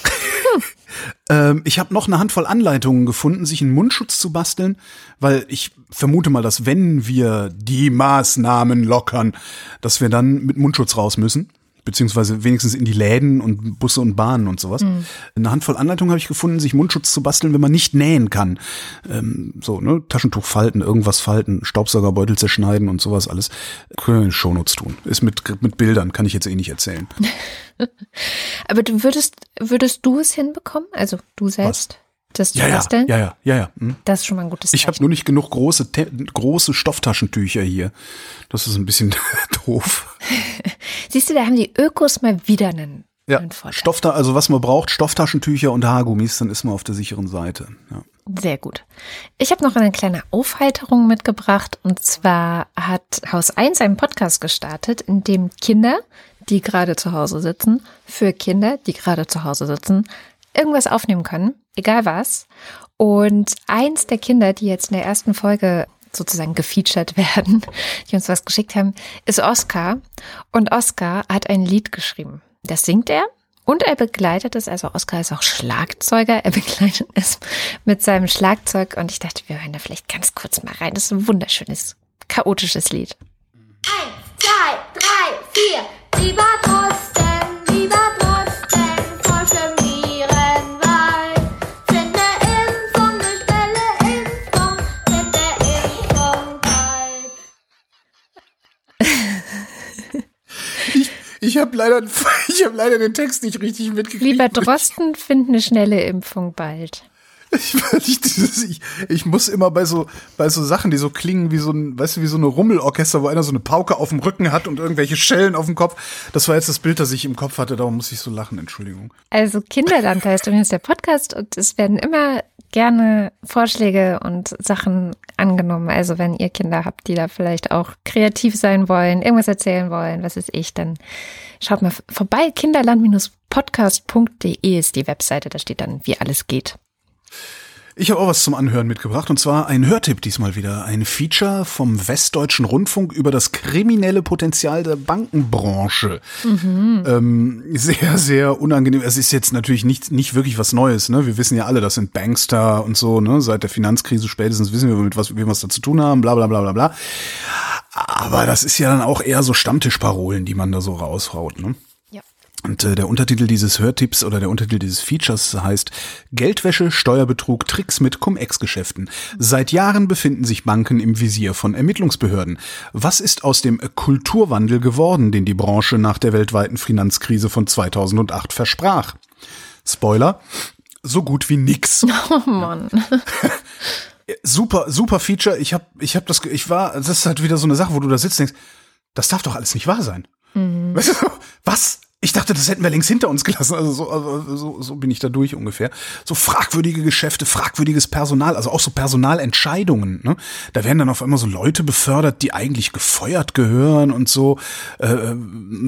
ähm, ich habe noch eine Handvoll Anleitungen gefunden, sich einen Mundschutz zu basteln, weil ich vermute mal, dass wenn wir die Maßnahmen lockern, dass wir dann mit Mundschutz raus müssen. Beziehungsweise wenigstens in die Läden und Busse und Bahnen und sowas. Eine Handvoll Anleitungen habe ich gefunden, sich Mundschutz zu basteln, wenn man nicht nähen kann ähm, so, ne, Taschentuch falten, irgendwas falten, Staubsaugerbeutel zerschneiden und sowas alles. Können wir in Shownotes tun. Ist mit, mit Bildern, kann ich jetzt eh nicht erzählen. Aber du würdest, würdest du es hinbekommen? Also du selbst? Das zu Ja, ja, basteln? ja, ja, ja, ja. hm. Das ist schon mal ein gutes Ich habe Zeichen. nur nicht genug große, große Stofftaschentücher hier. Das ist ein bisschen doof. Siehst du, da haben die Ökos mal wieder einen, Ja, einen Vorteil. Stoff da, also was man braucht, Stofftaschentücher und Haargummis, dann ist man auf der sicheren Seite. Ja. Sehr gut. Ich habe noch eine kleine Aufheiterung mitgebracht. Und zwar hat Haus 1 einen Podcast gestartet, in dem Kinder, die gerade zu Hause sitzen, für Kinder, die gerade zu Hause sitzen, irgendwas aufnehmen können, egal was. Und eins der Kinder, die jetzt in der ersten Folge sozusagen gefeatured werden, die uns was geschickt haben, ist Oscar. Und Oscar hat ein Lied geschrieben. Das singt er und er begleitet es, also Oscar ist auch Schlagzeuger, er begleitet es mit seinem Schlagzeug und ich dachte, wir hören da vielleicht ganz kurz mal rein. Das ist ein wunderschönes, chaotisches Lied. Eins, zwei, drei, vier. Lieber Ich habe leider, ich habe leider den Text nicht richtig mitgekriegt. Lieber Drosten, find eine schnelle Impfung bald. Ich, ich, ich muss immer bei so, bei so Sachen, die so klingen wie so ein, weißt du, wie so eine Rummelorchester, wo einer so eine Pauke auf dem Rücken hat und irgendwelche Schellen auf dem Kopf. Das war jetzt das Bild, das ich im Kopf hatte, darum muss ich so lachen, Entschuldigung. Also Kinderland heißt übrigens der Podcast und es werden immer gerne Vorschläge und Sachen angenommen. Also wenn ihr Kinder habt, die da vielleicht auch kreativ sein wollen, irgendwas erzählen wollen, was ist ich, dann schaut mal vorbei. Kinderland-podcast.de ist die Webseite, da steht dann, wie alles geht. Ich habe auch was zum Anhören mitgebracht und zwar ein Hörtipp diesmal wieder. Ein Feature vom Westdeutschen Rundfunk über das kriminelle Potenzial der Bankenbranche. Ähm, sehr, sehr unangenehm. Es ist jetzt natürlich nicht, nicht wirklich was Neues. Ne? Wir wissen ja alle, das sind Bankster und so. Ne? Seit der Finanzkrise spätestens wissen wir, mit was wir was da zu tun haben. Bla bla bla bla bla. Aber das ist ja dann auch eher so Stammtischparolen, die man da so raushaut. Ne? Und äh, der Untertitel dieses Hörtipps oder der Untertitel dieses Features heißt Geldwäsche, Steuerbetrug, Tricks mit Cum-Ex-Geschäften. Seit Jahren befinden sich Banken im Visier von Ermittlungsbehörden. Was ist aus dem Kulturwandel geworden, den die Branche nach der weltweiten Finanzkrise von 2008 versprach? Spoiler, so gut wie nix. Oh Mann. Super, super Feature. Ich habe ich hab das, ich war, das ist halt wieder so eine Sache, wo du da sitzt und denkst, das darf doch alles nicht wahr sein. Du, was? Ich dachte, das hätten wir längst hinter uns gelassen. Also so, also so, so bin ich da durch ungefähr. So fragwürdige Geschäfte, fragwürdiges Personal, also auch so Personalentscheidungen. Ne? Da werden dann auf einmal so Leute befördert, die eigentlich gefeuert gehören und so. Äh,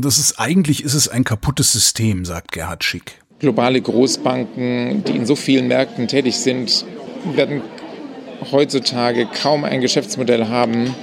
das ist eigentlich ist es ein kaputtes System, sagt Gerhard Schick. globale Großbanken, die in so vielen Märkten tätig sind, werden heutzutage kaum ein Geschäftsmodell haben,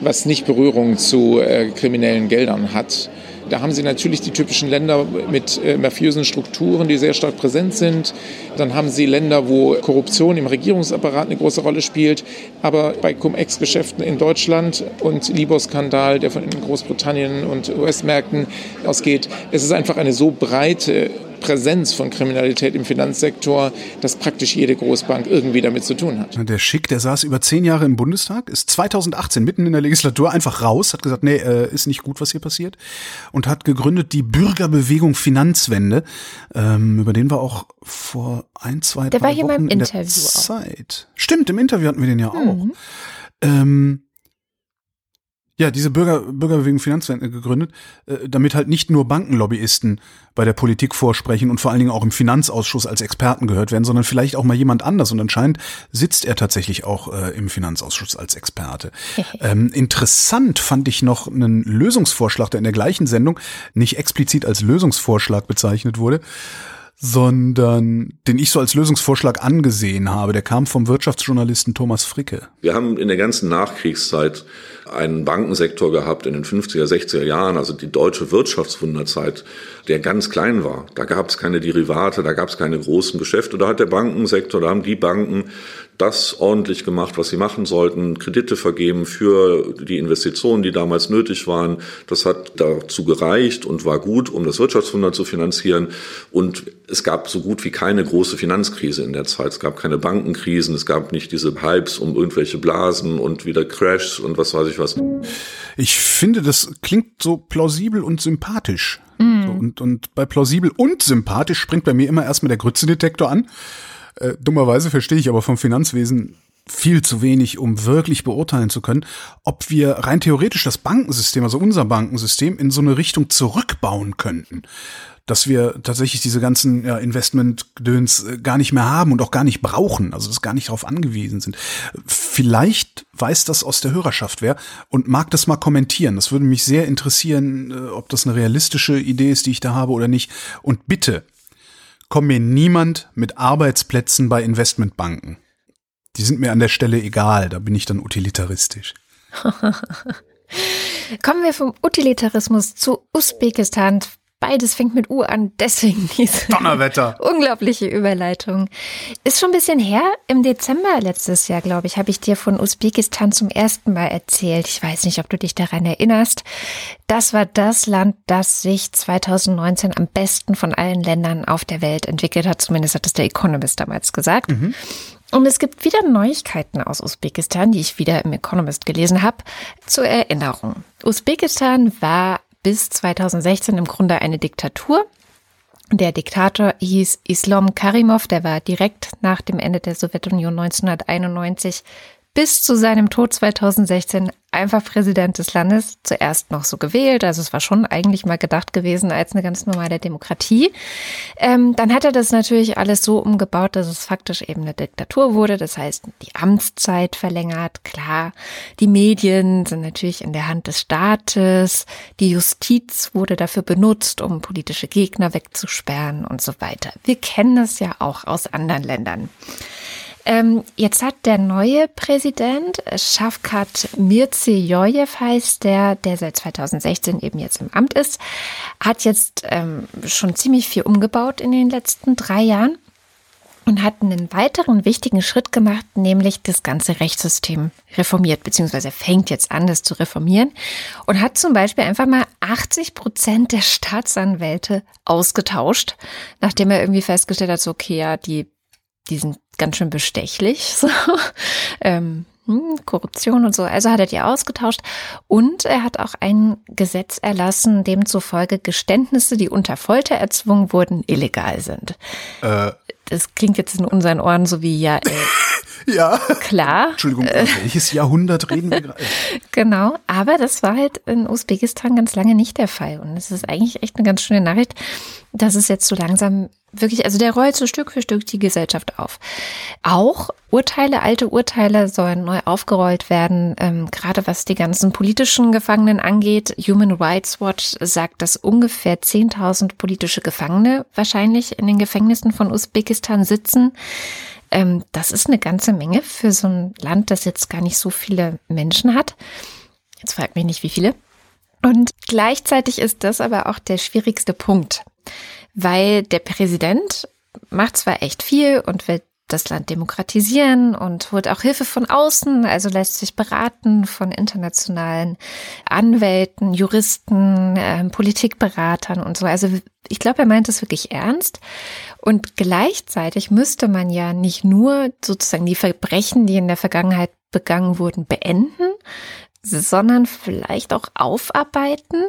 was nicht Berührung zu äh, kriminellen Geldern hat. Da haben Sie natürlich die typischen Länder mit äh, mafiösen Strukturen, die sehr stark präsent sind. Dann haben Sie Länder, wo Korruption im Regierungsapparat eine große Rolle spielt. Aber bei Cum-Ex-Geschäften in Deutschland und Libor-Skandal, der von Großbritannien und US-Märkten ausgeht, es ist einfach eine so breite Präsenz von Kriminalität im Finanzsektor, dass praktisch jede Großbank irgendwie damit zu tun hat. Der Schick, der saß über zehn Jahre im Bundestag, ist 2018 mitten in der Legislatur einfach raus, hat gesagt, nee, äh, ist nicht gut, was hier passiert und hat gegründet die Bürgerbewegung Finanzwende, ähm, über den wir auch vor ein, zwei, Der drei war hier Wochen beim in der Interview auch. Zeit. Stimmt, im Interview hatten wir den ja auch. Mhm. Ähm, ja, diese Bürger, Bürgerbewegung Finanzwende gegründet, äh, damit halt nicht nur Bankenlobbyisten bei der Politik vorsprechen und vor allen Dingen auch im Finanzausschuss als Experten gehört werden, sondern vielleicht auch mal jemand anders. Und anscheinend sitzt er tatsächlich auch äh, im Finanzausschuss als Experte. ähm, interessant fand ich noch einen Lösungsvorschlag, der in der gleichen Sendung nicht explizit als Lösungsvorschlag bezeichnet wurde, sondern den ich so als Lösungsvorschlag angesehen habe. Der kam vom Wirtschaftsjournalisten Thomas Fricke. Wir haben in der ganzen Nachkriegszeit einen Bankensektor gehabt in den 50er, 60er Jahren, also die deutsche Wirtschaftswunderzeit, der ganz klein war. Da gab es keine Derivate, da gab es keine großen Geschäfte. Da hat der Bankensektor, da haben die Banken das ordentlich gemacht, was sie machen sollten, Kredite vergeben für die Investitionen, die damals nötig waren. Das hat dazu gereicht und war gut, um das Wirtschaftswunder zu finanzieren. Und es gab so gut wie keine große Finanzkrise in der Zeit. Es gab keine Bankenkrisen, es gab nicht diese Hypes um irgendwelche Blasen und wieder Crashs und was weiß ich was. Ich finde, das klingt so plausibel und sympathisch. So, und, und bei plausibel und sympathisch springt bei mir immer erstmal der Grützendetektor an. Äh, dummerweise verstehe ich aber vom Finanzwesen viel zu wenig, um wirklich beurteilen zu können, ob wir rein theoretisch das Bankensystem, also unser Bankensystem, in so eine Richtung zurückbauen könnten. Dass wir tatsächlich diese ganzen ja, Investment-Gedöns äh, gar nicht mehr haben und auch gar nicht brauchen, also das gar nicht darauf angewiesen sind. Vielleicht weiß das aus der Hörerschaft wer und mag das mal kommentieren. Das würde mich sehr interessieren, äh, ob das eine realistische Idee ist, die ich da habe oder nicht. Und bitte, komm mir niemand mit Arbeitsplätzen bei Investmentbanken. Die sind mir an der Stelle egal, da bin ich dann utilitaristisch. Kommen wir vom Utilitarismus zu Usbekistan. Beides fängt mit U an, deswegen diese Donnerwetter! unglaubliche Überleitung. Ist schon ein bisschen her. Im Dezember letztes Jahr, glaube ich, habe ich dir von Usbekistan zum ersten Mal erzählt. Ich weiß nicht, ob du dich daran erinnerst. Das war das Land, das sich 2019 am besten von allen Ländern auf der Welt entwickelt hat. Zumindest hat es der Economist damals gesagt. Und es gibt wieder Neuigkeiten aus Usbekistan, die ich wieder im Economist gelesen habe. Zur Erinnerung. Usbekistan war bis 2016 im Grunde eine Diktatur. Der Diktator hieß Islam Karimov, der war direkt nach dem Ende der Sowjetunion 1991 bis zu seinem Tod 2016 einfach Präsident des Landes, zuerst noch so gewählt, also es war schon eigentlich mal gedacht gewesen als eine ganz normale Demokratie. Ähm, dann hat er das natürlich alles so umgebaut, dass es faktisch eben eine Diktatur wurde, das heißt die Amtszeit verlängert, klar, die Medien sind natürlich in der Hand des Staates, die Justiz wurde dafür benutzt, um politische Gegner wegzusperren und so weiter. Wir kennen es ja auch aus anderen Ländern. Ähm, jetzt hat der neue Präsident, Shafkat Mirziyoyev heißt der, der seit 2016 eben jetzt im Amt ist, hat jetzt ähm, schon ziemlich viel umgebaut in den letzten drei Jahren und hat einen weiteren wichtigen Schritt gemacht, nämlich das ganze Rechtssystem reformiert, beziehungsweise fängt jetzt an, das zu reformieren und hat zum Beispiel einfach mal 80 Prozent der Staatsanwälte ausgetauscht, nachdem er irgendwie festgestellt hat, so, okay, ja, die, die sind ganz schön bestechlich, so. ähm, hm, Korruption und so. Also hat er die ausgetauscht und er hat auch ein Gesetz erlassen, demzufolge Geständnisse, die unter Folter erzwungen wurden, illegal sind. Äh, Das klingt jetzt in unseren Ohren so wie, ja, äh, ja. klar. Entschuldigung, welches Jahrhundert reden wir gerade? Genau, aber das war halt in Usbekistan ganz lange nicht der Fall. Und es ist eigentlich echt eine ganz schöne Nachricht, dass es jetzt so langsam wirklich, also der rollt so Stück für Stück die Gesellschaft auf. Auch Urteile, alte Urteile sollen neu aufgerollt werden, ähm, gerade was die ganzen politischen Gefangenen angeht. Human Rights Watch sagt, dass ungefähr 10.000 politische Gefangene wahrscheinlich in den Gefängnissen von Usbekistan sitzen. Ähm, das ist eine ganze Menge für so ein Land, das jetzt gar nicht so viele Menschen hat. Jetzt fragt mich nicht, wie viele. Und gleichzeitig ist das aber auch der schwierigste Punkt, weil der Präsident macht zwar echt viel und will das Land demokratisieren und holt auch Hilfe von außen, also lässt sich beraten von internationalen Anwälten, Juristen, äh, Politikberatern und so. Also ich glaube, er meint es wirklich ernst. Und gleichzeitig müsste man ja nicht nur sozusagen die Verbrechen, die in der Vergangenheit begangen wurden, beenden, sondern vielleicht auch aufarbeiten.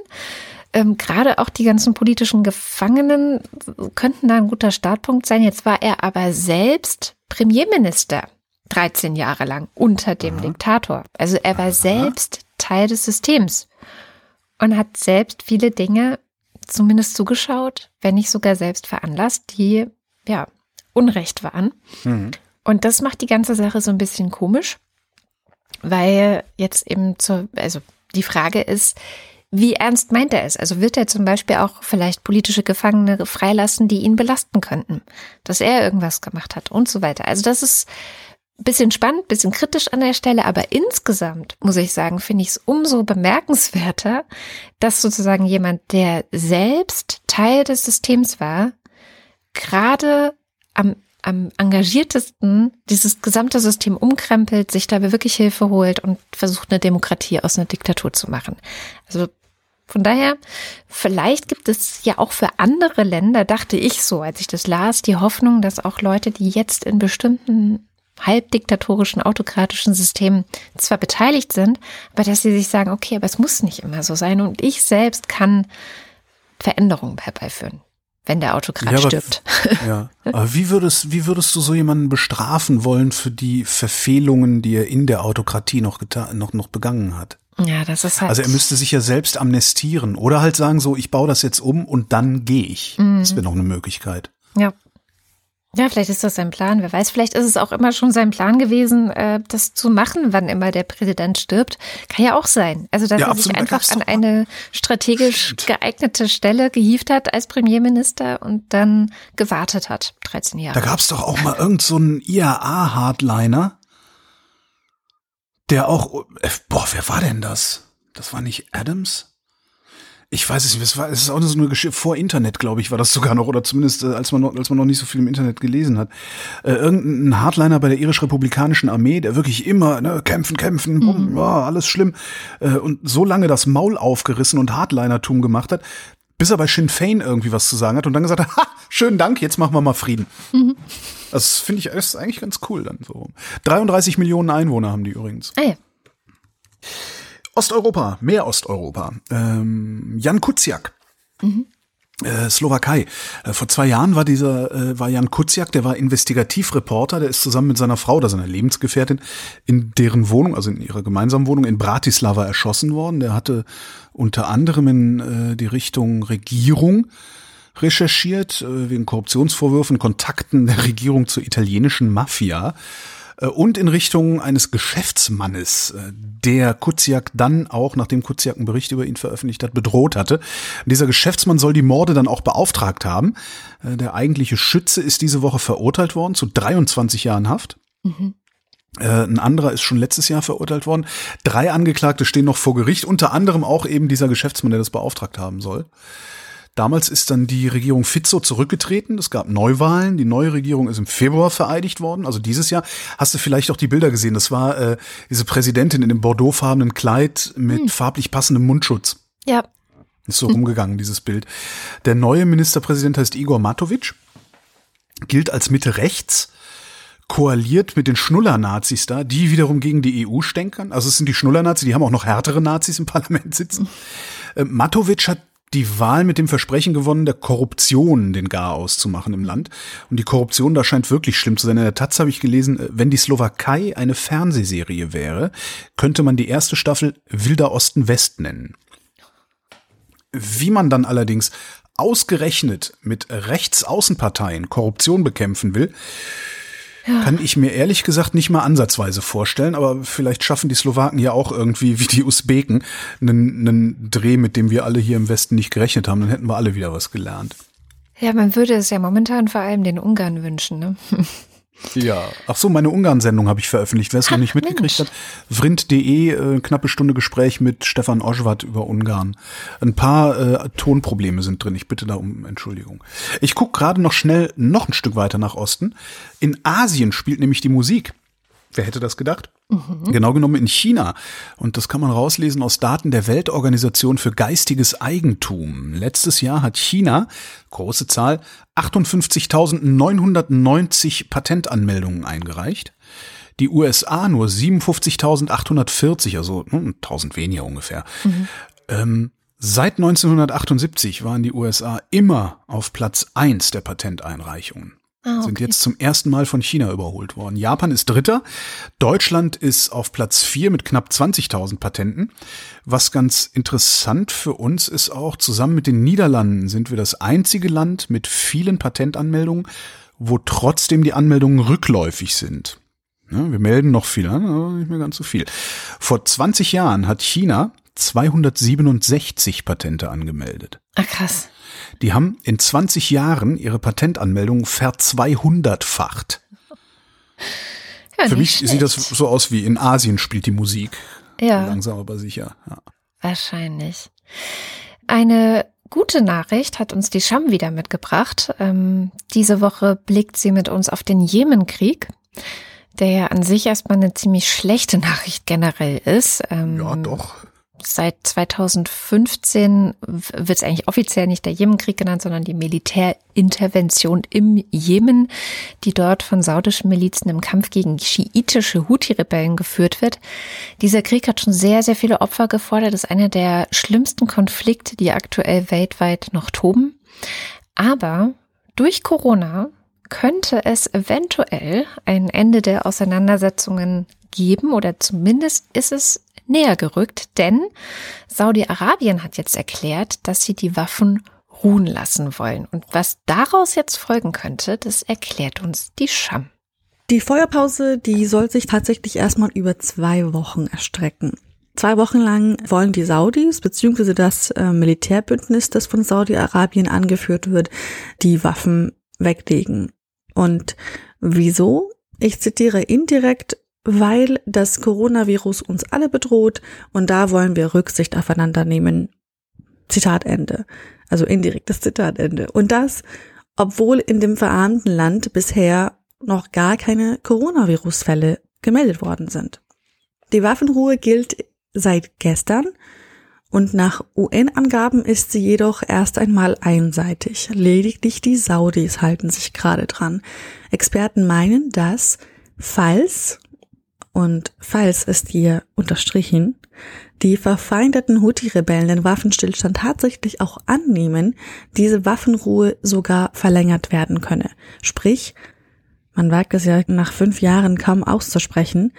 Ähm, Gerade auch die ganzen politischen Gefangenen könnten da ein guter Startpunkt sein. Jetzt war er aber selbst Premierminister 13 Jahre lang unter dem Diktator. Also er war selbst Teil des Systems und hat selbst viele Dinge zumindest zugeschaut, wenn nicht sogar selbst veranlasst, die ja Unrecht waren. Und das macht die ganze Sache so ein bisschen komisch, weil jetzt eben zur, also die Frage ist, wie ernst meint er es? Also wird er zum Beispiel auch vielleicht politische Gefangene freilassen, die ihn belasten könnten, dass er irgendwas gemacht hat und so weiter. Also das ist bisschen spannend, bisschen kritisch an der Stelle, aber insgesamt muss ich sagen, finde ich es umso bemerkenswerter, dass sozusagen jemand, der selbst Teil des Systems war, gerade am, am engagiertesten dieses gesamte System umkrempelt, sich dabei wirklich Hilfe holt und versucht, eine Demokratie aus einer Diktatur zu machen. Also von daher, vielleicht gibt es ja auch für andere Länder, dachte ich so, als ich das las, die Hoffnung, dass auch Leute, die jetzt in bestimmten halbdiktatorischen, autokratischen Systemen zwar beteiligt sind, aber dass sie sich sagen, okay, aber es muss nicht immer so sein. Und ich selbst kann Veränderungen herbeiführen, wenn der Autokrat Ja, aber- stirbt. Ja. Aber wie würdest, wie würdest du so jemanden bestrafen wollen für die Verfehlungen, die er in der Autokratie noch getan, noch, noch begangen hat? Ja, das ist halt. Also er müsste sich ja selbst amnestieren oder halt sagen so, ich baue das jetzt um und dann gehe ich. Das wäre noch eine Möglichkeit. Ja. Ja, vielleicht ist das sein Plan. Wer weiß, vielleicht ist es auch immer schon sein Plan gewesen, äh, das zu machen, wann immer der Präsident stirbt. Kann ja auch sein. Also, dass Ja, er sich einfach an eine strategisch geeignete Stelle gehievt hat als Premierminister und dann gewartet hat. 13 Jahre. Da gab's doch auch mal irgend so einen IAA-Hardliner, der auch, äh, boah, wer war denn das? Das war nicht Adams? Ich weiß es nicht, es war, es ist auch so eine Geschichte, vor Internet, glaube ich, war das sogar noch, oder zumindest äh, als man noch, als man noch nicht so viel im Internet gelesen hat. Äh, irgendein Hardliner bei der irisch-republikanischen Armee, der wirklich immer, ne, kämpfen, kämpfen, bumm, ja, alles schlimm, äh, und so lange das Maul aufgerissen und Hardlinertum gemacht hat, bis er bei Sinn Fein irgendwie was zu sagen hat und dann gesagt hat, ha, schönen Dank, jetzt machen wir mal Frieden. Also das finde ich das ist eigentlich ganz cool dann so. 33 Millionen Einwohner haben die übrigens. ah ja. Osteuropa, mehr Osteuropa. Ähm, Jan Kuciak. Äh, Slowakei. Äh, vor zwei Jahren war dieser, äh, war Jan Kuciak, der war Investigativreporter, der ist zusammen mit seiner Frau, oder seiner Lebensgefährtin, in deren Wohnung, also in ihrer gemeinsamen Wohnung in Bratislava erschossen worden. Der hatte unter anderem in äh, die Richtung Regierung recherchiert, äh, wegen Korruptionsvorwürfen, Kontakten der Regierung zur italienischen Mafia und in Richtung eines Geschäftsmannes, äh, der Kuciak dann auch, nachdem Kuciak einen Bericht über ihn veröffentlicht hat, bedroht hatte. Dieser Geschäftsmann soll die Morde dann auch beauftragt haben. Äh, Der eigentliche Schütze ist diese Woche verurteilt worden zu 23 Jahren Haft. Äh, ein anderer ist schon letztes Jahr verurteilt worden. Drei Angeklagte stehen noch vor Gericht, unter anderem auch eben dieser Geschäftsmann, der das beauftragt haben soll. Damals ist dann die Regierung Fizzo zurückgetreten. Es gab Neuwahlen. Die neue Regierung ist im Februar vereidigt worden, also dieses Jahr. Hast du vielleicht auch die Bilder gesehen? Das war äh, diese Präsidentin in dem bordeauxfarbenen Kleid mit farblich passendem Mundschutz. Ja, Ist so rumgegangen, dieses Bild. Der neue Ministerpräsident heißt Igor Matovic, gilt als Mitte rechts, koaliert mit den Schnuller-Nazis da, die wiederum gegen die EU stänkern. Also es sind die Schnuller-Nazis, die haben auch noch härtere Nazis im Parlament sitzen. Äh, Matovic hat die Wahl mit dem Versprechen gewonnen, der Korruption den Garaus zu machen im Land. Und die Korruption da scheint wirklich schlimm zu sein. In der Taz habe ich gelesen, äh, wenn die Slowakei eine Fernsehserie wäre, könnte man die erste Staffel Wilder Osten West nennen. Wie man dann allerdings ausgerechnet mit Rechtsaußenparteien Korruption bekämpfen will, kann ich mir ehrlich gesagt nicht mal ansatzweise vorstellen, aber vielleicht schaffen die Slowaken ja auch irgendwie wie die Usbeken einen, einen Dreh, mit dem wir alle hier im Westen nicht gerechnet haben. Dann hätten wir alle wieder was gelernt. ja, man würde es ja momentan vor allem den Ungarn wünschen. Ne? Ja. Ach so, meine Ungarn-Sendung habe ich veröffentlicht. Wer es noch nicht mitgekriegt Mensch. hat, vrind.de, äh, knappe Stunde Gespräch mit Stefan Oschwart über Ungarn. Ein paar äh, Tonprobleme sind drin. Ich bitte da um Entschuldigung. Ich gucke gerade noch schnell noch ein Stück weiter nach Osten. In Asien spielt nämlich die Musik. Wer hätte das gedacht? Genau genommen in China. Und das kann man rauslesen aus Daten der Weltorganisation für geistiges Eigentum. Letztes Jahr hat China, große Zahl, 58.990 Patentanmeldungen eingereicht. Die USA nur 57.840, also hm, 1000 weniger ungefähr. Ähm, seit 1978 waren die USA immer auf Platz eins der Patenteinreichungen Ah, sind okay. jetzt zum ersten Mal von China überholt worden. Japan ist Dritter. Deutschland ist auf Platz vier mit knapp 20.000 Patenten. Was ganz interessant für uns ist auch, zusammen mit den Niederlanden sind wir das einzige Land mit vielen Patentanmeldungen, wo trotzdem die Anmeldungen rückläufig sind. Ja, wir melden noch viel an, aber nicht mehr ganz so viel. Vor 20 Jahren hat China 267 Patente angemeldet. Ah, krass. Die haben in 20 Jahren ihre Patentanmeldung verzweihundertfacht. Ja, Für mich sieht das schlecht. so aus wie in Asien spielt die Musik. Ja. Langsam aber sicher. Ja. Wahrscheinlich. Eine gute Nachricht hat uns die Scham wieder mitgebracht. Ähm, diese Woche blickt sie mit uns auf den Jemenkrieg, der ja an sich erstmal eine ziemlich schlechte Nachricht generell ist. Ähm, ja, doch. Seit 2015 wird es eigentlich offiziell nicht der Jemenkrieg genannt, sondern die Militärintervention im Jemen, die dort von saudischen Milizen im Kampf gegen schiitische Houthi-Rebellen geführt wird. Dieser Krieg hat schon sehr, sehr viele Opfer gefordert. Das ist einer der schlimmsten Konflikte, die aktuell weltweit noch toben. Aber durch Corona könnte es eventuell ein Ende der Auseinandersetzungen geben oder zumindest ist es näher gerückt, denn Saudi-Arabien hat jetzt erklärt, dass sie die Waffen ruhen lassen wollen. Und was daraus jetzt folgen könnte, das erklärt uns die Scham. Die Feuerpause, die soll sich tatsächlich erstmal über zwei Wochen erstrecken. Zwei Wochen lang wollen die Saudis bzw. das äh, Militärbündnis, das von Saudi-Arabien angeführt wird, die Waffen weglegen. Und wieso? Ich zitiere indirekt, weil das Coronavirus uns alle bedroht und da wollen wir Rücksicht aufeinander nehmen. Zitat Ende. Also indirektes Zitat Ende. Und das, obwohl in dem verarmten Land bisher noch gar keine Coronavirus-Fälle gemeldet worden sind. Die Waffenruhe gilt seit gestern und nach UN-Angaben ist sie jedoch erst einmal einseitig. Lediglich die Saudis halten sich gerade dran. Experten meinen, dass falls, und falls ist hier unterstrichen, die verfeindeten Houthi-Rebellen den Waffenstillstand tatsächlich auch annehmen, diese Waffenruhe sogar verlängert werden könne. Sprich, man wagt es ja nach fünf Jahren kaum auszusprechen,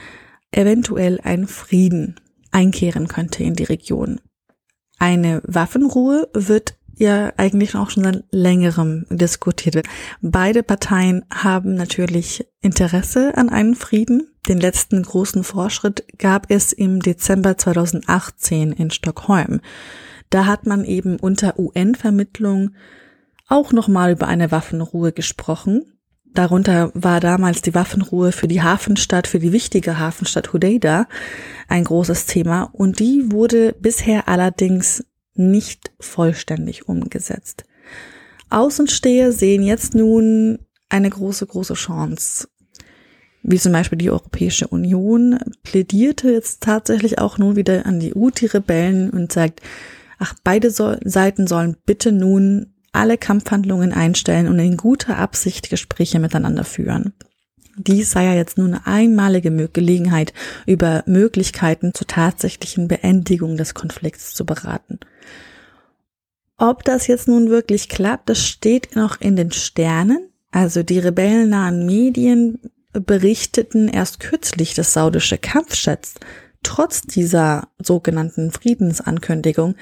eventuell ein Frieden einkehren könnte in die Region. Eine Waffenruhe wird ja eigentlich auch schon seit längerem diskutiert. Beide Parteien haben natürlich Interesse an einem Frieden. Den letzten großen Fortschritt gab es im Dezember 2018 in Stockholm. Da hat man eben unter UN-Vermittlung auch nochmal über eine Waffenruhe gesprochen. Darunter war damals die Waffenruhe für die Hafenstadt, für die wichtige Hafenstadt Hodeida ein großes Thema und die wurde bisher allerdings nicht vollständig umgesetzt. Außensteher sehen jetzt nun eine große, große Chance. Wie zum Beispiel die Europäische Union plädierte jetzt tatsächlich auch nun wieder an die Houthi-Rebellen und sagt, ach, beide so Seiten sollen bitte nun alle Kampfhandlungen einstellen und in guter Absicht Gespräche miteinander führen. Dies sei ja jetzt nur eine einmalige Gelegenheit, über Möglichkeiten zur tatsächlichen Beendigung des Konflikts zu beraten. Ob das jetzt nun wirklich klappt, das steht noch in den Sternen. Also die rebellennahen Medien berichteten erst kürzlich, dass saudische Kampfjets trotz dieser sogenannten Friedensankündigung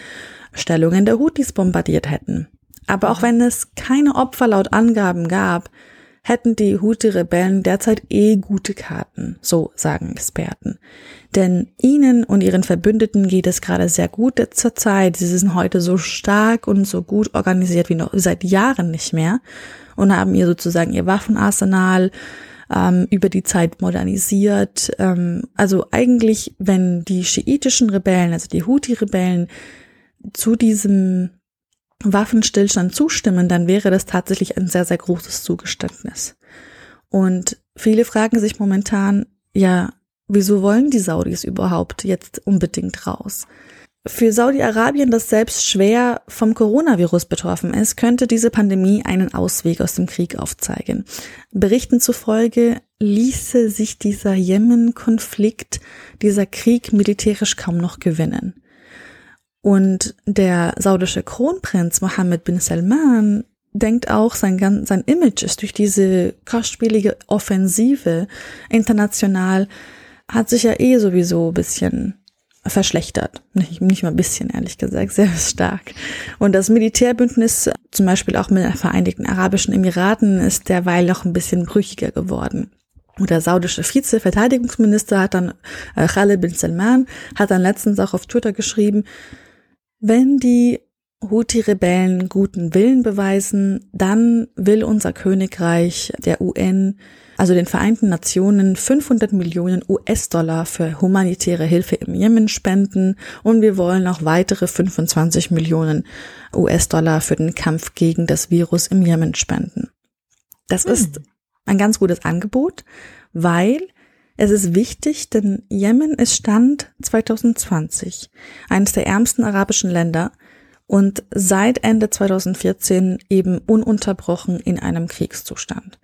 Stellungen der Houthis bombardiert hätten. Aber auch wenn es keine Opfer laut Angaben gab, hätten die Houthi-Rebellen derzeit eh gute Karten, so sagen Experten. Denn ihnen und ihren Verbündeten geht es gerade sehr gut zur Zeit. Sie sind heute so stark und so gut organisiert wie noch seit Jahren nicht mehr und haben ihr sozusagen ihr Waffenarsenal ähm, über die Zeit modernisiert. Ähm, also eigentlich, wenn die schiitischen Rebellen, also die Houthi-Rebellen, zu diesem Waffenstillstand zustimmen, dann wäre das tatsächlich ein sehr, sehr großes Zugeständnis. Und viele fragen sich momentan, ja, wieso wollen die Saudis überhaupt jetzt unbedingt raus? Für Saudi-Arabien, das selbst schwer vom Coronavirus betroffen ist, könnte diese Pandemie einen Ausweg aus dem Krieg aufzeigen. Berichten zufolge ließe sich dieser Jemen-Konflikt, dieser Krieg militärisch kaum noch gewinnen. Und der saudische Kronprinz Mohammed bin Salman denkt auch, sein, sein Image ist durch diese kostspielige Offensive international, hat sich ja eh sowieso ein bisschen verschlechtert. Nicht, nicht mal ein bisschen, ehrlich gesagt, sehr stark. Und das Militärbündnis, zum Beispiel auch mit den Vereinigten Arabischen Emiraten, ist derweil noch ein bisschen brüchiger geworden. Und der saudische Vize-Verteidigungsminister hat dann, äh, Khalid bin Salman, hat dann letztens auch auf Twitter geschrieben, wenn die Houthi-Rebellen guten Willen beweisen, dann will unser Königreich der UN, also den Vereinten Nationen, 500 Millionen US-Dollar für humanitäre Hilfe im Jemen spenden und wir wollen auch weitere 25 Millionen US-Dollar für den Kampf gegen das Virus im Jemen spenden. Das hm. ist ein ganz gutes Angebot, weil es ist wichtig, denn Jemen ist Stand 2020 eines der ärmsten arabischen Länder und seit Ende 2014 eben ununterbrochen in einem Kriegszustand.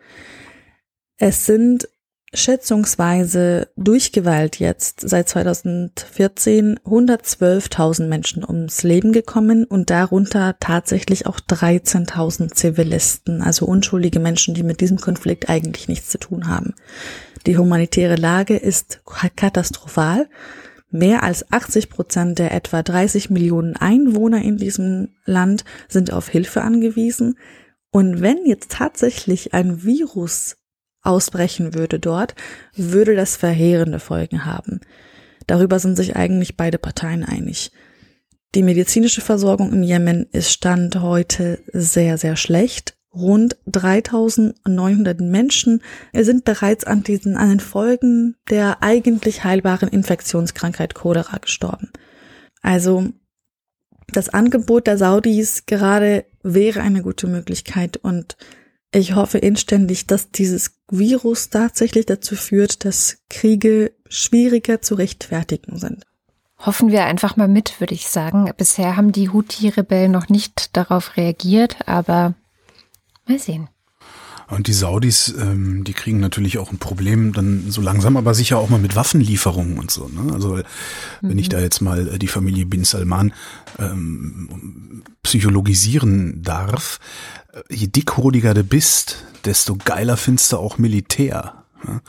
Es sind schätzungsweise durch Gewalt jetzt seit 2014 112.000 Menschen ums Leben gekommen und darunter tatsächlich auch 13.000 Zivilisten, also unschuldige Menschen, die mit diesem Konflikt eigentlich nichts zu tun haben. Die humanitäre Lage ist katastrophal. Mehr als 80 Prozent der etwa 30 Millionen Einwohner in diesem Land sind auf Hilfe angewiesen. Und wenn jetzt tatsächlich ein Virus ausbrechen würde dort, würde das verheerende Folgen haben. Darüber sind sich eigentlich beide Parteien einig. Die medizinische Versorgung im Jemen ist Stand heute sehr, sehr schlecht Rund 3900 Menschen sind bereits an diesen, an den Folgen der eigentlich heilbaren Infektionskrankheit Cholera gestorben. Also, das Angebot der Saudis gerade wäre eine gute Möglichkeit und ich hoffe inständig, dass dieses Virus tatsächlich dazu führt, dass Kriege schwieriger zu rechtfertigen sind. Hoffen wir einfach mal mit, würde ich sagen. Bisher haben die Houthi-Rebellen noch nicht darauf reagiert, aber Mal sehen. Und die Saudis, ähm, die kriegen natürlich auch ein Problem, dann so langsam, aber sicher auch mal mit Waffenlieferungen und so. Ne? Also wenn mhm. ich da jetzt mal äh, die Familie Bin Salman ähm, psychologisieren darf, äh, je dickhodiger du bist, desto geiler findest du auch Militär. Ja?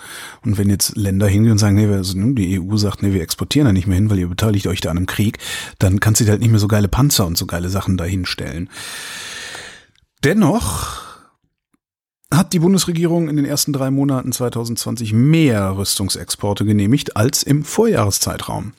Und wenn jetzt Länder hingehen und sagen, nee, also, die EU sagt, nee, wir exportieren da nicht mehr hin, weil ihr beteiligt euch da an einem Krieg, dann kannst du halt nicht mehr so geile Panzer und so geile Sachen dahinstellen. Dennoch hat die Bundesregierung in den ersten drei Monaten 2020 mehr Rüstungsexporte genehmigt als im Vorjahreszeitraum.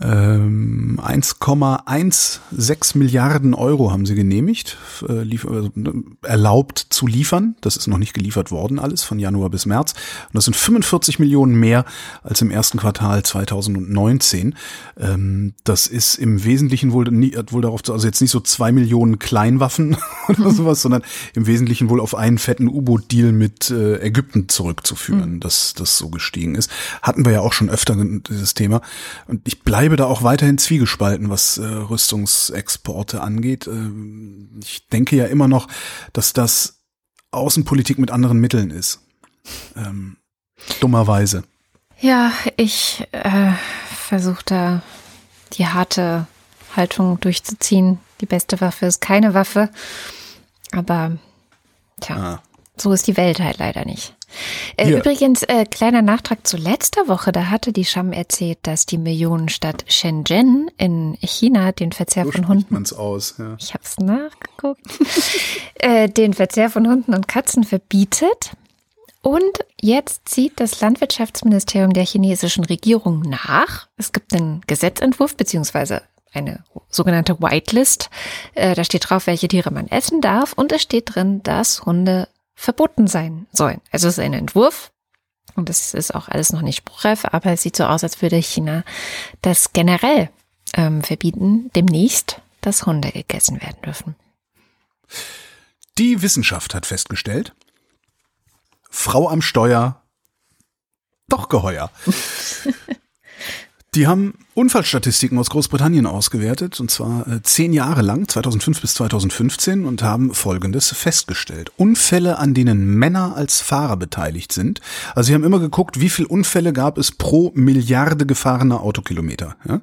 Ähm, 1,16 Milliarden Euro haben sie genehmigt, äh, lief, also, ne, erlaubt zu liefern. Das ist noch nicht geliefert worden, alles von Januar bis März. Und das sind 45 Millionen mehr als im ersten Quartal 2019. Ähm, das ist im Wesentlichen wohl, nie, wohl darauf, zu- also jetzt nicht so zwei Millionen Kleinwaffen oder sowas, sondern im Wesentlichen wohl auf einen fetten U-Boot-Deal mit äh, Ägypten zurückzuführen, dass das so gestiegen ist. Hatten wir ja auch schon öfter dieses Thema. Und ich bleibe da auch weiterhin zwiegespalten, was äh, Rüstungsexporte angeht. Ähm, ich denke ja immer noch, dass das Außenpolitik mit anderen Mitteln ist. Ähm, dummerweise. Ja, ich äh, versuche da die harte Haltung durchzuziehen. Die beste Waffe ist keine Waffe. Aber tja, Ah. so ist die Welt halt leider nicht. Äh, Hier. Übrigens, äh, kleiner Nachtrag zu letzter Woche, da hatte die Sham erzählt, dass die Millionenstadt Shenzhen in China den Verzehr So von Hunden man's aus. Ja. ich habe es nachgeguckt, äh, den Verzehr von Hunden und Katzen verbietet. Und jetzt zieht das Landwirtschaftsministerium der chinesischen Regierung nach. Es gibt einen Gesetzentwurf beziehungsweise eine sogenannte Whitelist. Äh, da steht drauf, welche Tiere man essen darf. Und es steht drin, dass Hunde verboten sein sollen. Also es ist ein Entwurf. Und das ist auch alles noch nicht spruchreif, aber es sieht so aus, als würde China das generell ähm, verbieten, demnächst, dass Hunde gegessen werden dürfen. Die Wissenschaft hat festgestellt, Frau am Steuer, doch geheuer. Die haben Unfallstatistiken aus Großbritannien ausgewertet, und zwar äh, zehn Jahre lang, 2005 bis 2015, und haben Folgendes festgestellt. Unfälle, an denen Männer als Fahrer beteiligt sind. Also sie haben immer geguckt, wie viele Unfälle gab es pro Milliarde gefahrener Autokilometer. Ja?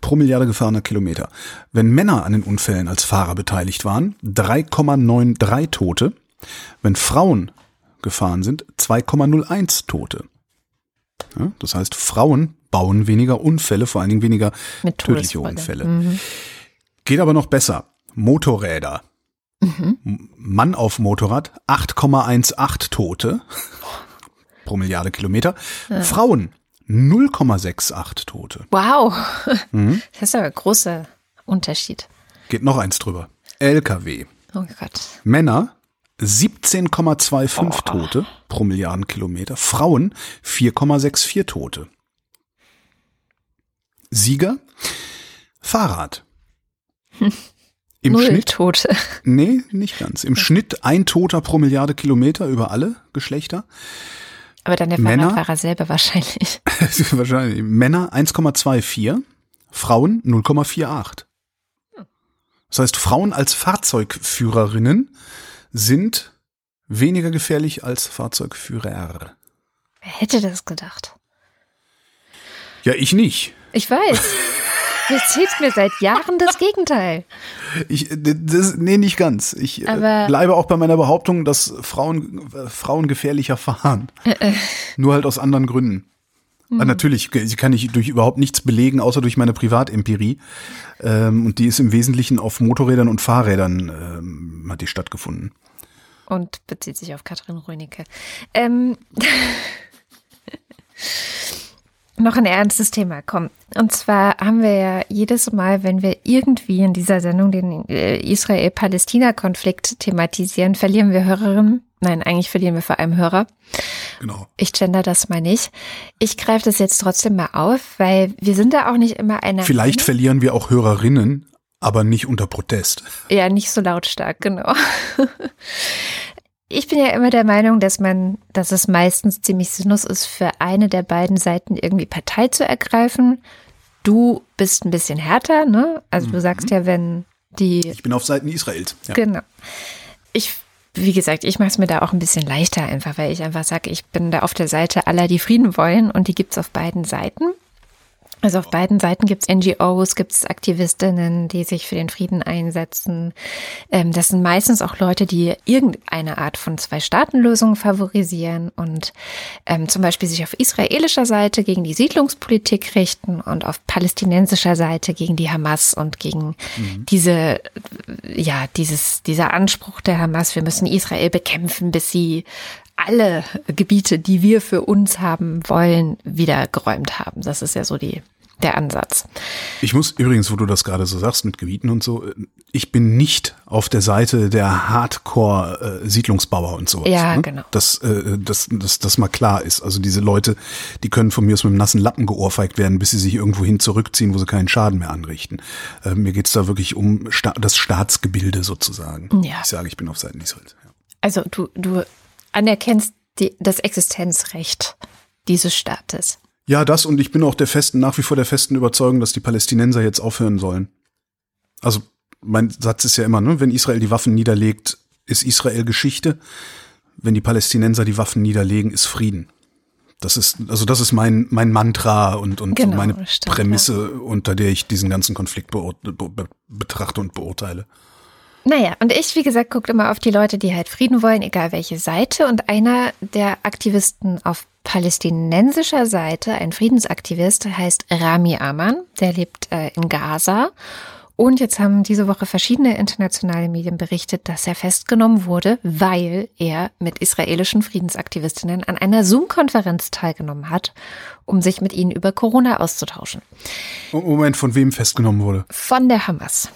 Pro Milliarde gefahrener Kilometer. Wenn Männer an den Unfällen als Fahrer beteiligt waren, 3,93 Tote. Wenn Frauen gefahren sind, 2,01 Tote. Ja, das heißt, Frauen bauen weniger Unfälle, vor allen Dingen weniger Mit tödliche. Unfälle. Geht aber noch besser. Motorräder. M- Mann auf Motorrad, 8,18 Tote pro Milliarde Kilometer. Frauen, 0,68 Tote. Wow, Mhm. das ist aber ein großer Unterschied. Geht noch eins drüber. LKW. Oh Gott. Männer 17,25 Tote pro Milliarden Kilometer. Frauen 4,64 Tote. Sieger Fahrrad. Im Null Schnitt, Tote. nee, nicht ganz. Im Schnitt ein Toter pro Milliarde Kilometer über alle Geschlechter. Aber dann der Männer? Fahrradfahrer selber wahrscheinlich. Wahrscheinlich. Männer 1,24, Frauen 0,48. Das heißt, Frauen als Fahrzeugführerinnen sind weniger gefährlich als Fahrzeugführer. Wer hätte das gedacht? Ja, ich nicht. Ich weiß. Du erzählst mir seit Jahren das Gegenteil. Ich, das, nee, nicht ganz. Ich äh, Aber- bleibe auch bei meiner Behauptung, dass Frauen, äh, Frauen gefährlicher fahren. Äh, Nur halt aus anderen Gründen. Hm. Ah, natürlich, sie kann ich durch überhaupt nichts belegen, außer durch meine Privatempirie. Ähm, und die ist im Wesentlichen auf Motorrädern und Fahrrädern ähm, hat die stattgefunden. Und bezieht sich auf Katrin Rönecke. Ähm, noch ein ernstes Thema, komm. Und zwar haben wir ja jedes Mal, wenn wir irgendwie in dieser Sendung den äh, Israel-Palästina-Konflikt thematisieren, verlieren wir Hörerinnen. Nein, eigentlich verlieren wir vor allem Hörer. Genau. Ich gender das mal nicht. Ich greife das jetzt trotzdem mal auf, weil wir sind da auch nicht immer einer Vielleicht Meinung. verlieren wir auch Hörerinnen, aber nicht unter Protest. Ja, nicht so lautstark, genau. Ich bin ja immer der Meinung, dass man, dass es meistens ziemlich sinnlos ist, für eine der beiden Seiten irgendwie Partei zu ergreifen. Du bist ein bisschen härter, ne? Also du sagst ja, wenn die Ich bin auf Seiten Israels. Ja. Genau. Ich, wie gesagt, ich mache es mir da auch ein bisschen leichter einfach, weil ich einfach sage, ich bin da auf der Seite aller, die Frieden wollen und die gibt's auf beiden Seiten. Also auf beiden Seiten gibt's NGOs, gibt's Aktivistinnen, die sich für den Frieden einsetzen. Ähm, das sind meistens auch Leute, die irgendeine Art von Zwei-Staaten-Lösung favorisieren und ähm, zum Beispiel sich auf israelischer Seite gegen die Siedlungspolitik richten und auf palästinensischer Seite gegen die Hamas und gegen diese, ja, dieses, dieser Anspruch der Hamas, wir müssen Israel bekämpfen, bis sie alle Gebiete, die wir für uns haben wollen, wieder geräumt haben. Das ist ja so die der Ansatz. Ich muss übrigens, wo du das gerade so sagst mit Gebieten und so, ich bin nicht auf der Seite der Hardcore-Siedlungsbauer und sowas. Ja, ne? genau. Dass äh, das, das, das mal klar ist. Also diese Leute, die können von mir aus mit einem nassen Lappen geohrfeigt werden, bis sie sich irgendwohin zurückziehen, wo sie keinen Schaden mehr anrichten. Äh, mir geht's da wirklich um Sta das Staatsgebilde sozusagen. Ja. Ich sage, ich bin auf Seiten Israels. Ja. Also du, du anerkennst die, das Existenzrecht dieses Staates. Ja, das und ich bin auch der festen, nach wie vor der festen Überzeugung, dass die Palästinenser jetzt aufhören sollen. Also mein Satz ist ja immer, ne, wenn Israel die Waffen niederlegt, ist Israel Geschichte. Wenn die Palästinenser die Waffen niederlegen, ist Frieden. Das ist, also das ist mein, mein Mantra und, und Genau, meine stimmt, Prämisse, unter der ich diesen ganzen Konflikt betrachte und beurteile. Naja, und ich, wie gesagt, gucke immer auf die Leute, die halt Frieden wollen, egal welche Seite. Und einer der Aktivisten auf palästinensischer Seite, ein Friedensaktivist, heißt Rami Aman. Der lebt äh, in Gaza. Und jetzt haben diese Woche verschiedene internationale Medien berichtet, dass er festgenommen wurde, weil er mit israelischen Friedensaktivistinnen an einer Zoom-Konferenz teilgenommen hat, um sich mit ihnen über Corona auszutauschen. Moment, von wem festgenommen wurde? Von der Hamas.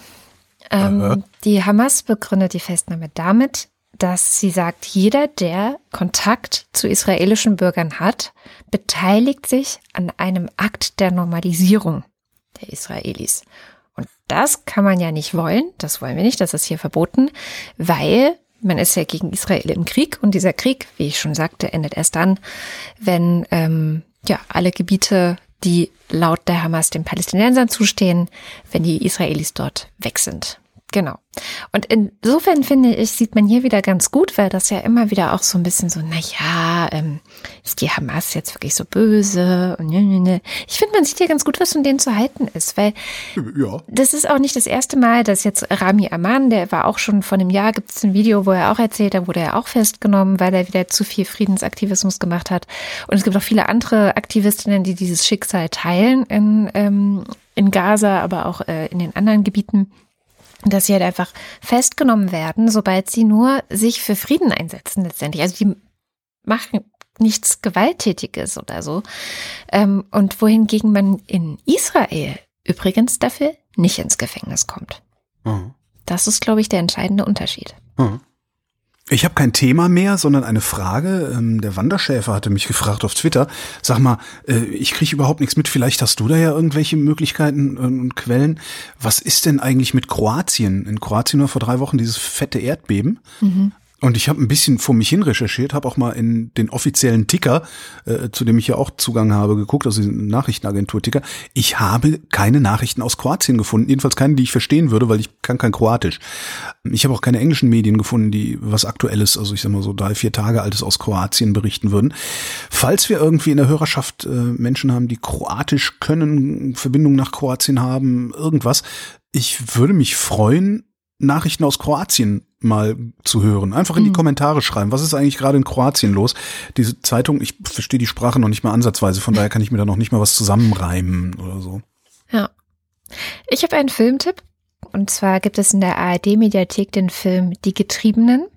Ähm, die Hamas begründet die Festnahme damit, dass sie sagt, jeder, der Kontakt zu israelischen Bürgern hat, beteiligt sich an einem Akt der Normalisierung der Israelis. Und das kann man ja nicht wollen, das wollen wir nicht, das ist hier verboten, weil man ist ja gegen Israel im Krieg und dieser Krieg, wie ich schon sagte, endet erst dann, wenn ähm, ja alle Gebiete, die laut der Hamas den Palästinensern zustehen, wenn die Israelis dort weg sind. Genau. Und insofern finde ich, sieht man hier wieder ganz gut, weil das ja immer wieder auch so ein bisschen so, na ja, ähm, ist die Hamas jetzt wirklich so böse? Und ne, ne, ne. Ich finde, man sieht hier ganz gut, was von denen zu halten ist, weil Ja. das ist auch nicht das erste Mal, dass jetzt Rami Aman, der war auch schon vor einem Jahr, gibt es ein Video, wo er auch erzählt, da wurde er auch festgenommen, weil er wieder zu viel Friedensaktivismus gemacht hat. Und es gibt auch viele andere Aktivistinnen, die dieses Schicksal teilen in, ähm, in Gaza, aber auch äh, in den anderen Gebieten dass sie halt einfach festgenommen werden, sobald sie nur sich für Frieden einsetzen letztendlich. Also die machen nichts Gewalttätiges oder so. Ähm, und wohingegen man in Israel übrigens dafür nicht ins Gefängnis kommt. Mhm. Das ist, glaube ich, der entscheidende Unterschied. Mhm. Ich habe kein Thema mehr, sondern eine Frage. Ähm, Der Wanderschäfer hatte mich gefragt auf Twitter. Sag mal, äh, ich kriege überhaupt nichts mit. Vielleicht hast du da ja irgendwelche Möglichkeiten und Quellen. Was ist denn eigentlich mit Kroatien? In Kroatien war vor drei Wochen dieses fette Erdbeben. Und ich habe ein bisschen vor mich hin recherchiert, habe auch mal in den offiziellen Ticker, äh, zu dem ich ja auch Zugang habe, geguckt, also den Nachrichtenagentur-Ticker. Ich habe keine Nachrichten aus Kroatien gefunden, jedenfalls keine, die ich verstehen würde, weil ich kann kein Kroatisch. Ich habe auch keine englischen Medien gefunden, die was Aktuelles, also ich sag mal so drei, vier Tage altes aus Kroatien berichten würden. Falls wir irgendwie in der Hörerschaft äh, Menschen haben, die Kroatisch können, Verbindung nach Kroatien haben, irgendwas, ich würde mich freuen, Nachrichten aus Kroatien mal zu hören. Einfach in die Kommentare schreiben. Was ist eigentlich gerade in Kroatien los? Diese Zeitung, ich verstehe die Sprache noch nicht mal ansatzweise, von daher kann ich mir da noch nicht mal was zusammenreimen oder so. Ja. Ich habe einen Filmtipp. Und zwar gibt es in der ARD-Mediathek den Film Die Getriebenen.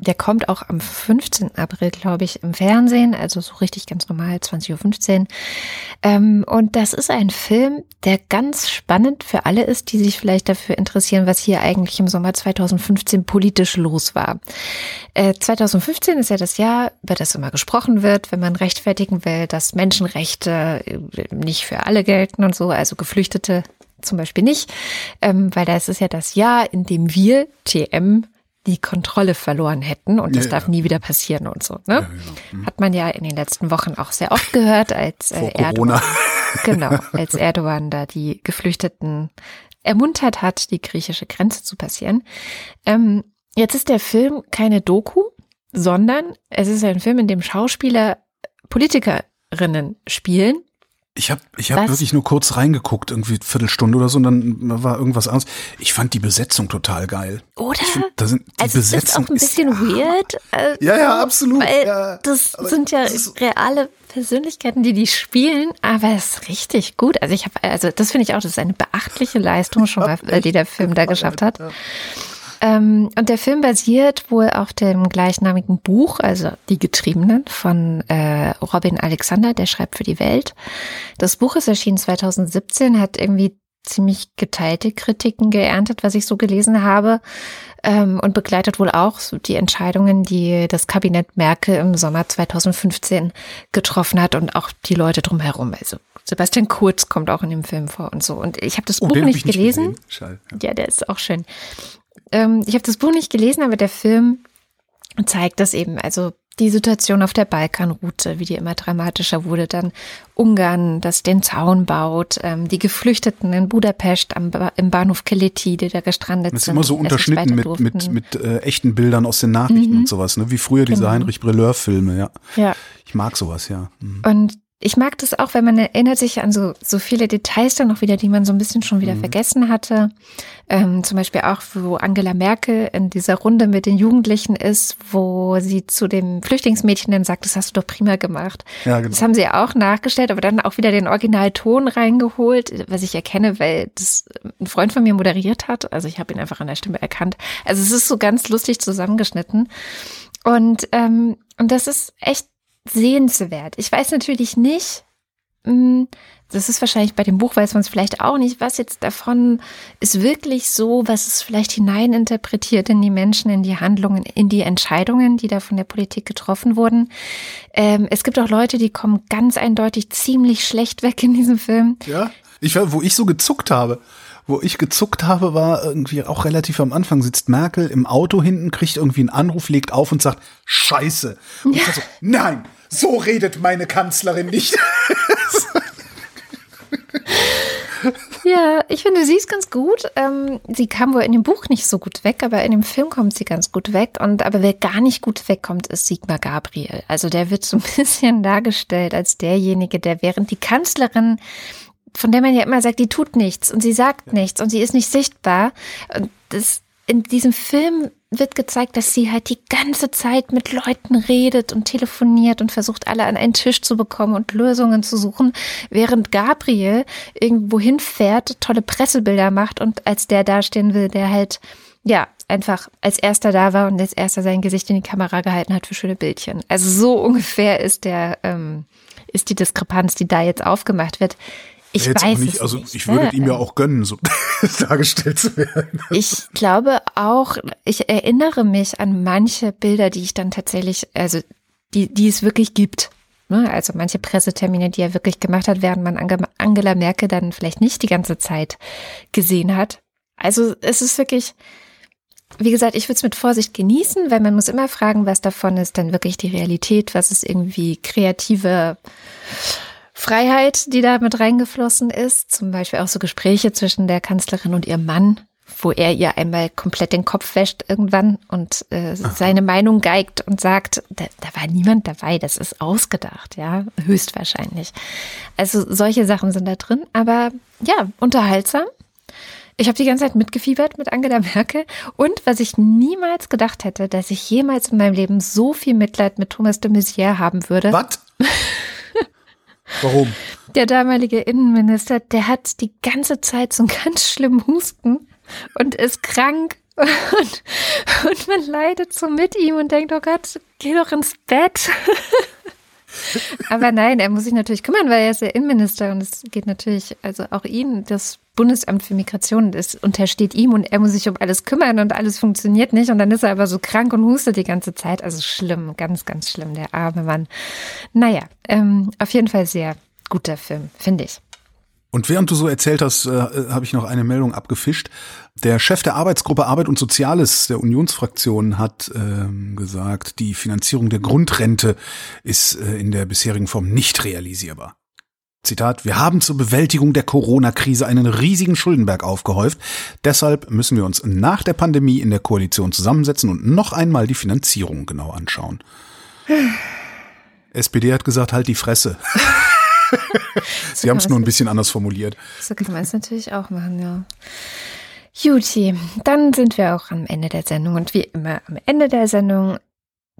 Der kommt auch am 15. April, glaube ich, im Fernsehen, also so richtig ganz normal, 20.15 Uhr. Ähm, und das ist ein Film, der ganz spannend für alle ist, die sich vielleicht dafür interessieren, was hier eigentlich im Sommer 2015 politisch los war. Äh, 2015 ist ja das Jahr, über das immer gesprochen wird, wenn man rechtfertigen will, dass Menschenrechte äh, nicht für alle gelten und so, also Geflüchtete zum Beispiel nicht, ähm, weil das ist ja das Jahr, in dem wir, TM, die Kontrolle verloren hätten und das Ja, darf ja. nie wieder passieren und so. Ne? Hat man ja in den letzten Wochen auch sehr oft gehört, als äh, Erdogan, genau, als Erdogan da die Geflüchteten ermuntert hat, die griechische Grenze zu passieren. Ähm, jetzt ist der Film keine Doku, sondern es ist ein Film, in dem Schauspieler Politikerinnen spielen. Ich habe ich hab wirklich nur kurz reingeguckt, irgendwie Viertelstunde oder so, und dann war irgendwas anderes. Ich fand die Besetzung total geil. Oder? Find, da sind, die also es ist Besetzung auch ein bisschen weird. äh, Ja, ja, absolut. Weil ja, das sind ja das ist- reale Persönlichkeiten, die die spielen, aber es ist richtig gut. Also ich habe, also das finde ich auch, das ist eine beachtliche Leistung schon mal, die der Film da geschafft hat. Ähm, und der Film basiert wohl auf dem gleichnamigen Buch, also Die Getriebenen von äh, Robin Alexander, der schreibt für die Welt. Das Buch ist erschienen 2017, hat irgendwie ziemlich geteilte Kritiken geerntet, was ich so gelesen habe, ähm, und begleitet wohl auch die Entscheidungen, die das Kabinett Merkel im Sommer 2015 getroffen hat und auch die Leute drumherum. Also Sebastian Kurz kommt auch in dem Film vor und so. Und ich habe das Oh, Buch den hab nicht ich nicht gelesen. Schade, ja. Ja, der ist auch schön. Ähm, ich habe das Buch nicht gelesen, aber der Film zeigt das eben. Also die Situation auf der Balkanroute, wie die immer dramatischer wurde, dann Ungarn, das den Zaun baut, ähm, die Geflüchteten in Budapest am ba im Bahnhof Keleti, die da gestrandet Das ist sind. immer so unterschnitten mit, mit, mit äh, echten Bildern aus den Nachrichten Mhm. und sowas, ne? Wie früher diese Genau. Heinrich Brilleur-Filme, ja. Ja. Ich mag sowas, ja. Mhm. Und ich mag das auch, weil man erinnert sich an so, so viele Details dann noch wieder, die man so ein bisschen schon Mhm. wieder vergessen hatte. Ähm, zum Beispiel auch, wo Angela Merkel in dieser Runde mit den Jugendlichen ist, wo sie zu dem Flüchtlingsmädchen dann sagt, das hast du doch prima gemacht. Ja, genau. Das haben sie auch nachgestellt, aber dann auch wieder den Originalton reingeholt, was ich erkenne, weil das ein Freund von mir moderiert hat. Also ich habe ihn einfach an der Stimme erkannt. Also es ist so ganz lustig zusammengeschnitten. Und, ähm, und das ist echt sehenswert. Ich weiß natürlich nicht, mh, das ist wahrscheinlich bei dem Buch, weiß man es vielleicht auch nicht, was jetzt davon ist wirklich so, was es vielleicht hineininterpretiert in die Menschen, in die Handlungen, in die Entscheidungen, die da von der Politik getroffen wurden. Ähm, es gibt auch Leute, die kommen ganz eindeutig ziemlich schlecht weg in diesem Film. Ja, ich wo ich so gezuckt habe. Wo ich gezuckt habe, war irgendwie auch relativ am Anfang, sitzt Merkel im Auto hinten, kriegt irgendwie einen Anruf, legt auf und sagt, Scheiße. Und ich dachte so, nein, so redet meine Kanzlerin nicht. Ja, ich finde, sie ist ganz gut. Ähm, sie kam wohl in dem Buch nicht so gut weg, aber in dem Film kommt sie ganz gut weg. Und aber wer gar nicht gut wegkommt, ist Sigmar Gabriel. Also der wird so ein bisschen dargestellt als derjenige, der während die Kanzlerin, von der man ja immer sagt, die tut nichts und sie sagt nichts und sie ist nicht sichtbar. Und das in diesem Film wird gezeigt, dass sie halt die ganze Zeit mit Leuten redet und telefoniert und versucht, alle an einen Tisch zu bekommen und Lösungen zu suchen, während Gabriel irgendwo hinfährt, tolle Pressebilder macht und als der dastehen will, der halt, ja, einfach als erster da war und als erster sein Gesicht in die Kamera gehalten hat für schöne Bildchen. Also so ungefähr ist der, ähm, ist die Diskrepanz, die da jetzt aufgemacht wird. Ich Jetzt weiß nicht, es also nicht. ich würde ne? ihm ja auch gönnen, so dargestellt zu werden. Ich glaube auch, ich erinnere mich an manche Bilder, die ich dann tatsächlich, also die, die es wirklich gibt. Ne? Also manche Pressetermine, die er wirklich gemacht hat, während man Ange- Angela Merkel dann vielleicht nicht die ganze Zeit gesehen hat. Also es ist wirklich, wie gesagt, ich würde es mit Vorsicht genießen, weil man muss immer fragen, was davon ist dann wirklich die Realität, was ist irgendwie kreative Freiheit, die da mit reingeflossen ist. Zum Beispiel auch so Gespräche zwischen der Kanzlerin und ihrem Mann, wo er ihr einmal komplett den Kopf wäscht irgendwann und äh, seine Meinung geigt und sagt, da, da war niemand dabei, das ist ausgedacht, ja, höchstwahrscheinlich. Also solche Sachen sind da drin, aber ja, unterhaltsam. Ich habe die ganze Zeit mitgefiebert mit Angela Merkel und was ich niemals gedacht hätte, dass ich jemals in meinem Leben so viel Mitleid mit Thomas de Maizière haben würde. Was? Warum? Der damalige Innenminister, der hat die ganze Zeit so einen ganz schlimmen Husten und ist krank und, und man leidet so mit ihm und denkt, oh Gott, geh doch ins Bett. Aber nein, er muss sich natürlich kümmern, weil er ist der Innenminister und es geht natürlich, also auch ihn, das Bundesamt für Migration, das untersteht ihm und er muss sich um alles kümmern und alles funktioniert nicht und dann ist er aber so krank und hustet die ganze Zeit. Also schlimm, ganz, ganz schlimm, der arme Mann. Naja, ähm, auf jeden Fall sehr guter Film, finde ich. Und während du so erzählt hast, äh, habe ich noch eine Meldung abgefischt. Der Chef der Arbeitsgruppe Arbeit und Soziales der Unionsfraktion hat ähm, gesagt, die Finanzierung der Grundrente ist äh, in der bisherigen Form nicht realisierbar. Zitat, wir haben zur Bewältigung der Corona-Krise einen riesigen Schuldenberg aufgehäuft. Deshalb müssen wir uns nach der Pandemie in der Koalition zusammensetzen und noch einmal die Finanzierung genau anschauen. SPD hat gesagt, halt die Fresse. Sie haben es nur ein bisschen anders formuliert. So kann man es natürlich auch machen, ja. Juti, dann sind wir auch am Ende der Sendung und wie immer am Ende der Sendung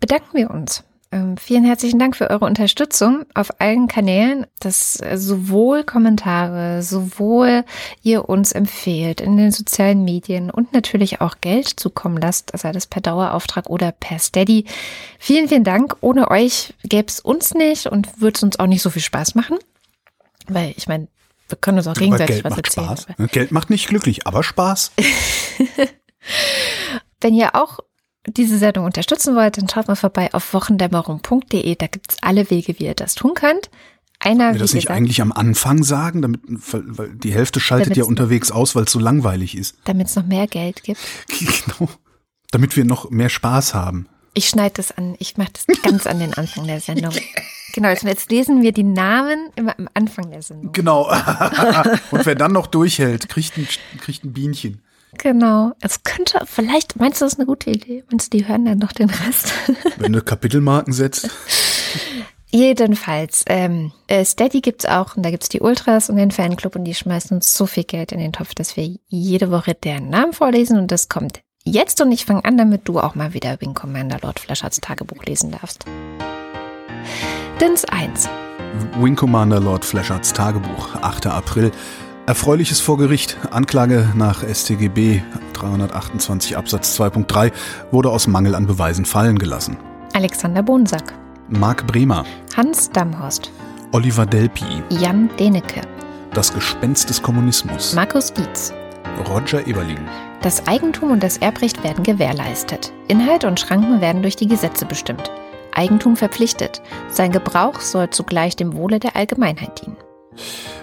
bedanken wir uns Ähm, vielen herzlichen Dank für eure Unterstützung auf allen Kanälen, dass äh, sowohl Kommentare, sowohl ihr uns empfehlt in den sozialen Medien und natürlich auch Geld zukommen lasst, sei das per Dauerauftrag oder per Steady. Vielen, vielen Dank. Ohne euch gäbe es uns nicht und würde es uns auch nicht so viel Spaß machen. Weil ich meine, wir können uns auch gegenseitig Geld was macht erzählen. Spaß. Geld macht nicht glücklich, aber Spaß. Wenn ihr auch diese Sendung unterstützen wollt, dann schaut mal vorbei auf wochendämmerung.de. Da gibt's alle Wege, wie ihr das tun könnt. Einer, wir das nicht gesagt, eigentlich am Anfang sagen, damit, weil, die Hälfte schaltet ja unterwegs aus, weil es so langweilig ist. damit es noch mehr Geld gibt. genau. Damit wir noch mehr Spaß haben. Ich schneide das an, ich mache das ganz an den Anfang der Sendung. Genau, also jetzt lesen wir die Namen immer am Anfang der Sendung. Genau. Und wer dann noch durchhält, kriegt ein, kriegt ein Bienchen. Genau. Es könnte, vielleicht, meinst du, das ist eine gute Idee? Meinst du, die hören dann noch den Rest? Wenn du Kapitelmarken setzt. Jedenfalls, ähm, äh, Steady gibt's auch und da gibt's die Ultras und den Fanclub und die schmeißen uns so viel Geld in den Topf, dass wir jede Woche deren Namen vorlesen und das kommt jetzt und ich fange an, damit du auch mal wieder Wing Commander Lord Flashards Tagebuch lesen darfst. Dins 1. Wing Commander Lord Flashards Tagebuch, 8. April. Erfreuliches vor Gericht. Anklage nach StGB 328 Absatz 2.3 wurde aus Mangel an Beweisen fallen gelassen. Alexander Bonsack. Marc Bremer, Hans Damhorst. Oliver Delpi, Jan Denecke. Das Gespenst des Kommunismus, Markus Dietz. Roger Eberling, Das Eigentum und das Erbrecht werden gewährleistet. Inhalt und Schranken werden durch die Gesetze bestimmt. Eigentum verpflichtet. Sein Gebrauch soll zugleich dem Wohle der Allgemeinheit dienen.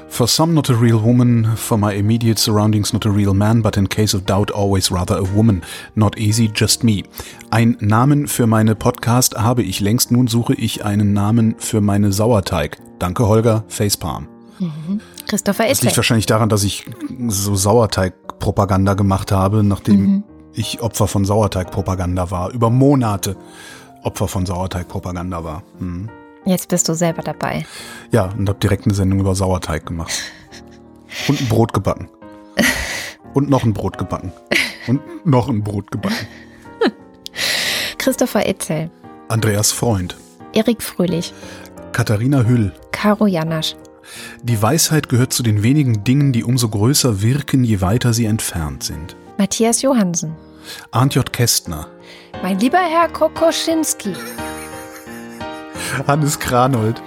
For some not a real woman, for my immediate surroundings not a real man, but in case of doubt always rather a woman. Not easy, just me. Ein Namen für meine Podcast habe ich längst, nun suche ich einen Namen für meine Sauerteig. Danke Holger, Facepalm. Christopher Das liegt Itzel. wahrscheinlich daran, dass ich so Sauerteig-Propaganda gemacht habe, nachdem ich Opfer von Sauerteig-Propaganda war. Über Monate Opfer von Sauerteig-Propaganda war. Hm. Jetzt bist du selber dabei. Ja, und habe direkt eine Sendung über Sauerteig gemacht. Und ein Brot gebacken. Und noch ein Brot gebacken. Und noch ein Brot gebacken. Christopher Itzel. Andreas Freund. Erik Fröhlich. Katharina Hüll. Caro Janasch. Die Weisheit gehört zu den wenigen Dingen, die umso größer wirken, je weiter sie entfernt sind. Matthias Johansen. Arndt J. Kästner. Mein lieber Herr Kokoschinski. Hannes Kranold.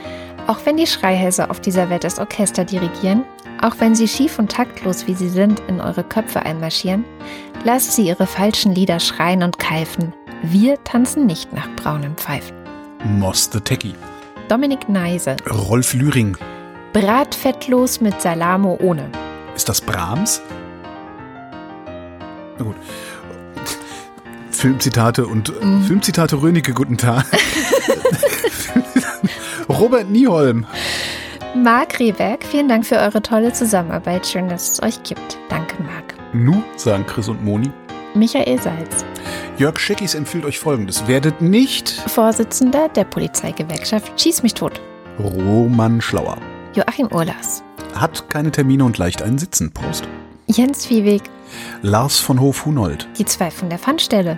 Auch wenn die Schreihälse auf dieser Welt das Orchester dirigieren, auch wenn sie schief und taktlos wie sie sind in eure Köpfe einmarschieren, lasst sie ihre falschen Lieder schreien und keifen. Wir tanzen nicht nach braunen Pfeifen. Moss the Techie. Dominik Neise. Rolf Lühring. Bratfettlos mit Salamo ohne. Ist das Brahms? Na gut. Filmzitate und Mhm. Filmzitate Rönecke, guten Tag. Robert Nieholm. Marc Rehberg, vielen Dank für eure tolle Zusammenarbeit. Schön, dass es euch gibt. Danke, Marc. Nu, sagen Chris und Moni. Michael Salz, Jörg Scheckis empfiehlt euch folgendes. Werdet nicht Vorsitzender der Polizeigewerkschaft Schieß mich tot. Roman Schlauer. Joachim Urlas, Hat keine Termine und leicht einen Sitzen. Prost. Jens Viehweg, Lars von Hof-Hunold. die zwei von der Pfandstelle,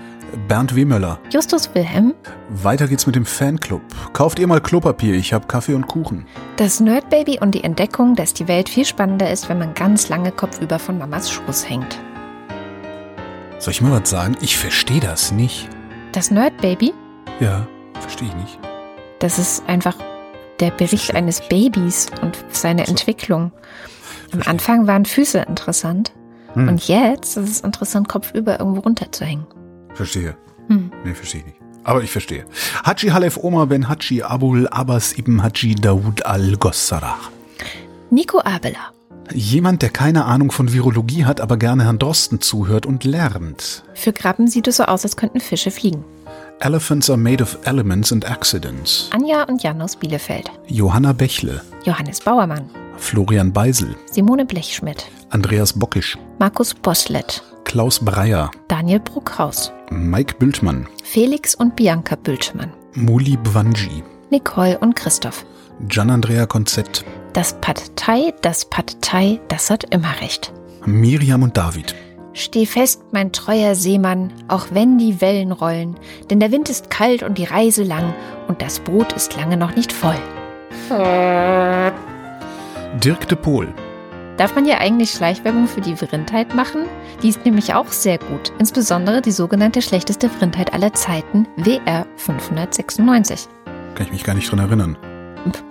Bernd Wehmöller. Justus Wilhelm, Weiter geht's mit dem Fanclub. Kauft ihr mal Klopapier, ich hab Kaffee und Kuchen. das Nerdbaby und die Entdeckung, dass die Welt viel spannender ist, wenn man ganz lange kopfüber von Mamas Schoß hängt. Soll ich mal was sagen? Ich verstehe das nicht. Das Nerdbaby, Ja, verstehe ich nicht. das ist einfach der Bericht eines Babys und seine Entwicklung. Am Anfang waren Füße interessant Hm. und jetzt ist es interessant, kopfüber irgendwo runterzuhängen. Verstehe. Hm. Nee, verstehe ich nicht. Aber ich verstehe. Haji Halef Omar Ben Haji Abul Abbas Ibn Haji Daoud Al-Gossarah. Nico Abela. Jemand, der keine Ahnung von Virologie hat, aber gerne Herrn Drosten zuhört und lernt. Für Krabben sieht es so aus, als könnten Fische fliegen. Elephants are made of elements and accidents. Anja und Jan aus Bielefeld. Johanna Bächle. Johannes Bauermann. Florian Beisel. Simone Blechschmidt. Andreas Bockisch. Markus Boslett. Klaus Breyer. Daniel Bruckhaus. Mike Bültmann. Felix und Bianca Bültmann. Muli Bwanji. Nicole und Christoph. Gian-Andrea Konzett. Das Pad Thai, das Pad Thai, das hat immer recht. Miriam und David. Steh fest, mein treuer Seemann, auch wenn die Wellen rollen, denn der Wind ist kalt und die Reise lang und das Boot ist lange noch nicht voll. Dirk de Pohl. Darf man hier eigentlich Schleichwerbung für die Vrindheit machen? Die ist nämlich auch sehr gut, insbesondere die sogenannte schlechteste Vrindheit aller Zeiten, WR 596. Kann ich mich gar nicht dran erinnern.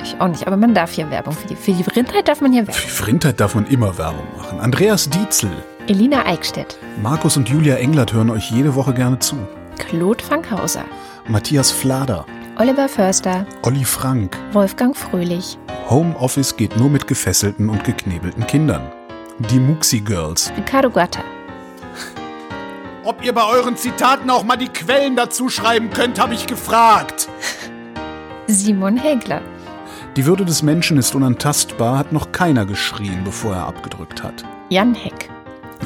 Ich auch nicht, aber man darf hier Werbung für die, für die Vrindheit darf man hier Werbung. Für Vrindheit darf man immer Werbung machen. Andreas Dietzel. Elina Eickstedt, Markus und Julia Englert hören euch jede Woche gerne zu. Claude Fankhauser, Matthias Flader. Oliver Förster, Olli Frank. Wolfgang Fröhlich, Homeoffice geht nur mit gefesselten und geknebelten Kindern. Die Muxi Girls. Ricardo Gatter, Ob ihr bei euren Zitaten auch mal die Quellen dazu schreiben könnt, habe ich gefragt. Simon Hegler, Die Würde des Menschen ist unantastbar, hat noch keiner geschrien, bevor er abgedrückt hat. Jan Heck,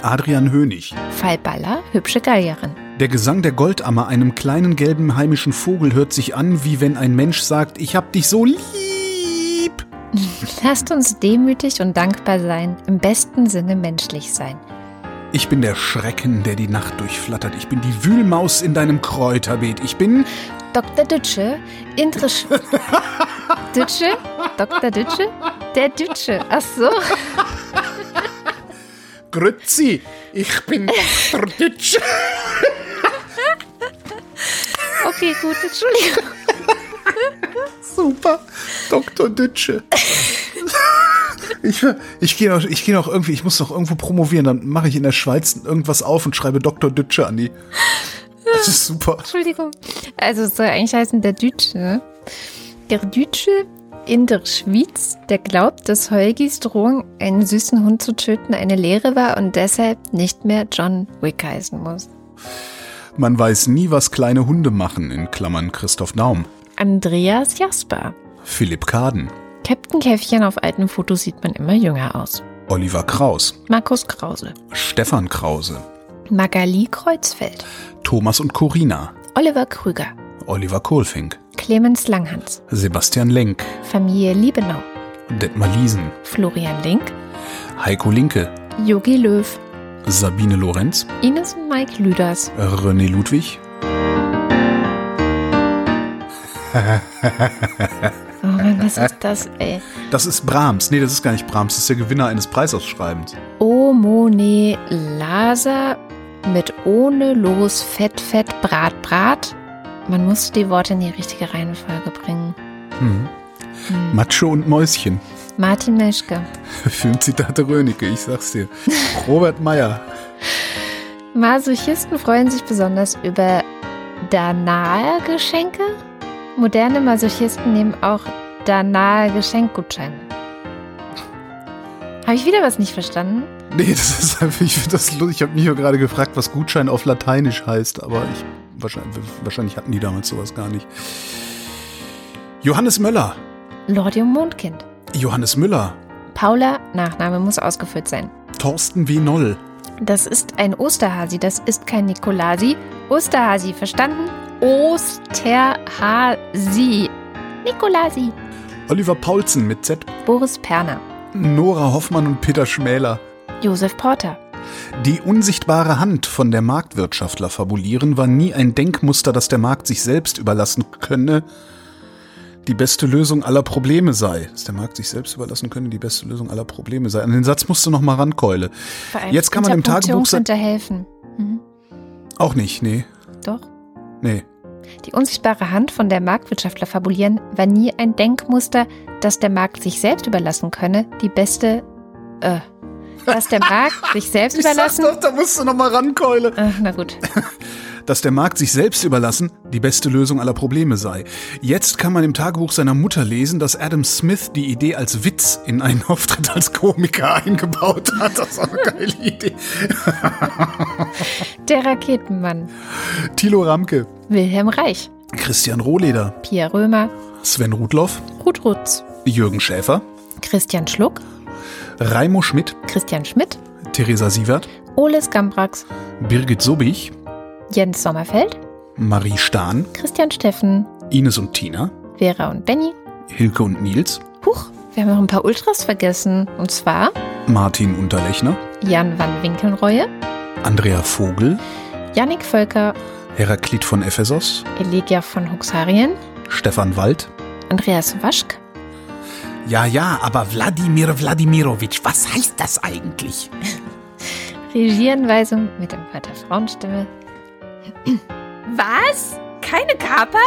Adrian Hönig. Fall Baller, hübsche Gallierin. Der Gesang der Goldammer, einem kleinen gelben heimischen Vogel, hört sich an, wie wenn ein Mensch sagt, ich hab dich so lieb. Lasst uns demütig und dankbar sein, im besten Sinne menschlich sein. Ich bin der Schrecken, der die Nacht durchflattert. Ich bin die Wühlmaus in deinem Kräuterbeet. Ich bin Dr. Dütsche, Intersch... Dütsche? Dr. Dütsche? Der Dütsche. Ach so. Grützi. Ich bin Dr. Ditsch. Okay, gut, Entschuldigung. Super. Dr. Dütsche. Ich, ich gehe noch, ich gehe noch irgendwie, ich muss noch irgendwo promovieren, dann mache ich in der Schweiz irgendwas auf und schreibe Dr. Dütsche an die. Das ist super. Entschuldigung. Also es soll eigentlich heißen der Dütsche. Der Dütsche in der Schweiz, der glaubt, dass Heugis Drohung, einen süßen Hund zu töten, eine Lehre war und deshalb nicht mehr John Wick heißen muss. Man weiß nie, was kleine Hunde machen, in Klammern Christoph Daum. Andreas Jasper. Philipp Kaden. Captain Käffchen auf alten Fotos sieht man immer jünger aus. Oliver Kraus. Markus Krause. Stefan Krause. Magali Kreuzfeld. Thomas und Corina. Oliver Krüger. Oliver Kohlfink. Clemens Langhans. Sebastian Lenk. Familie Liebenau. Detmar Liesen. Florian Link. Heiko Linke. Yogi Löw. Sabine Lorenz. Ines und Mike Lüders. René Ludwig. Oh Mann, was ist das, ey? Das ist Brahms. Nee, das ist gar nicht Brahms. Das ist der Gewinner eines Preisausschreibens. Omone Laser mit ohne Los Fett Fett Brat Brat. Man muss die Worte in die richtige Reihenfolge bringen. Hm. Macho und Mäuschen. Martin Meschke. Filmzitate Rönecke, ich sag's dir. Robert Meyer. Masochisten freuen sich besonders über Danae-Geschenke. Moderne Masochisten nehmen auch Danae-Geschenkgutscheine. Habe ich wieder was nicht verstanden? Nee, das ist einfach, ich finde das lustig. Ich habe mich ja gerade gefragt, was Gutschein auf Lateinisch heißt, aber ich, wahrscheinlich, wahrscheinlich hatten die damals sowas gar nicht. Johannes Möller. Lordium Mondkind. Johannes Müller. Paula, Nachname muss ausgeführt sein. Thorsten W. Noll. Das ist ein Osterhasi, das ist kein Nikolasi. Osterhasi, verstanden? Osterhasi. Nikolasi. Oliver Paulsen mit Z. Boris Perner. Nora Hoffmann und Peter Schmäler. Josef Porter. Die unsichtbare Hand von der Marktwirtschaftler fabulieren war nie ein Denkmuster, das der Markt sich selbst überlassen könne, die beste Lösung aller Probleme sei. Dass der Markt sich selbst überlassen könne, die beste Lösung aller Probleme sei. An den Satz musst du noch mal rankeule. Jetzt kann man im Tagebuch helfen. Mhm. Auch nicht, nee. Doch. Nee. Die unsichtbare Hand von der Marktwirtschaftler fabulieren war nie ein Denkmuster, das der Markt sich selbst überlassen könne. Die beste, äh, dass der Markt sich selbst überlassen. da musst du noch mal rankeule. Äh, na gut. Dass der Markt sich selbst überlassen die beste Lösung aller Probleme sei. Jetzt kann man im Tagebuch seiner Mutter lesen, dass Adam Smith die Idee als Witz in einen Auftritt als Komiker eingebaut hat. Das ist auch eine geile Idee. Der Raketenmann. Thilo Ramke, Wilhelm Reich. Christian Rohleder, Pierre Römer. Sven Rudloff, Ruth Rutz. Jürgen Schäfer, Christian Schluck. Raimo Schmidt, Christian Schmidt. Theresa Sievert, Oles Gambrax. Birgit Sobich, Jens Sommerfeld. Marie Stahn, Christian Steffen. Ines und Tina, Vera und Benny. Hilke und Nils, Huch, wir haben noch ein paar Ultras vergessen. Und zwar Martin Unterlechner, Jan van Winkelnreue. Andrea Vogel, Yannick Völker, Heraklit von Ephesos, Elegia von Huxarien, Stefan Wald. Andreas Waschk, Ja, ja, aber Wladimir Wladimirovich, was heißt das eigentlich? Regieanweisung mit dem Vater-Frauenstimme. Was? Keine Kapern?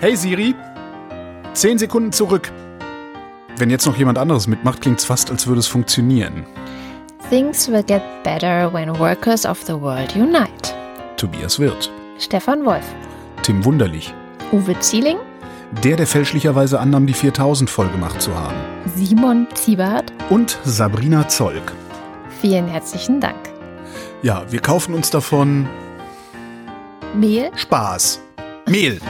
Hey Siri, zehn Sekunden zurück. Wenn jetzt noch jemand anderes mitmacht, klingt's fast, als würde es funktionieren. Things will get better when workers of the world unite. Tobias Wirth, Stefan Wolf, Tim Wunderlich, Uwe Zieling, der, der fälschlicherweise annahm, die 4000 voll gemacht zu haben. Simon Ziebart. Und Sabrina Zolk. Vielen herzlichen Dank. Ja, wir kaufen uns davon Mehl? Spaß. Mehl.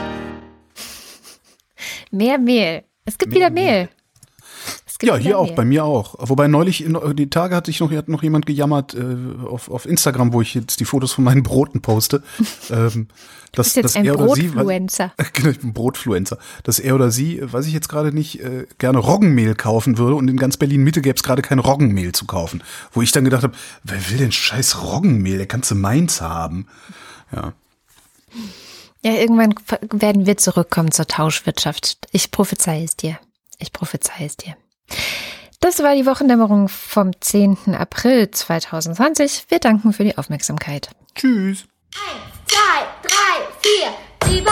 Mehr Mehl. Es gibt wieder Mehl. Ja, hier auch, bei mir auch. Wobei neulich, in, die Tage hat sich noch, hat noch jemand gejammert äh, auf, auf Instagram, wo ich jetzt die Fotos von meinen Broten poste. ähm, dass, bist jetzt dass ein er oder sie, Brotfluencer. Genau, ich bin Brotfluencer. Dass er oder sie, äh, weiß ich jetzt gerade nicht, äh, gerne Roggenmehl kaufen würde und in ganz Berlin-Mitte gäbe es gerade kein Roggenmehl zu kaufen. Wo ich dann gedacht habe, wer will denn scheiß Roggenmehl? Der kannst du Mainz haben. Ja. Ja, irgendwann werden wir zurückkommen zur Tauschwirtschaft. Ich prophezei es dir. Ich prophezei es dir. Das war die Wochendämmerung vom 10. April 2020. Wir danken für die Aufmerksamkeit. Tschüss. zwei, drei, vier. Lieber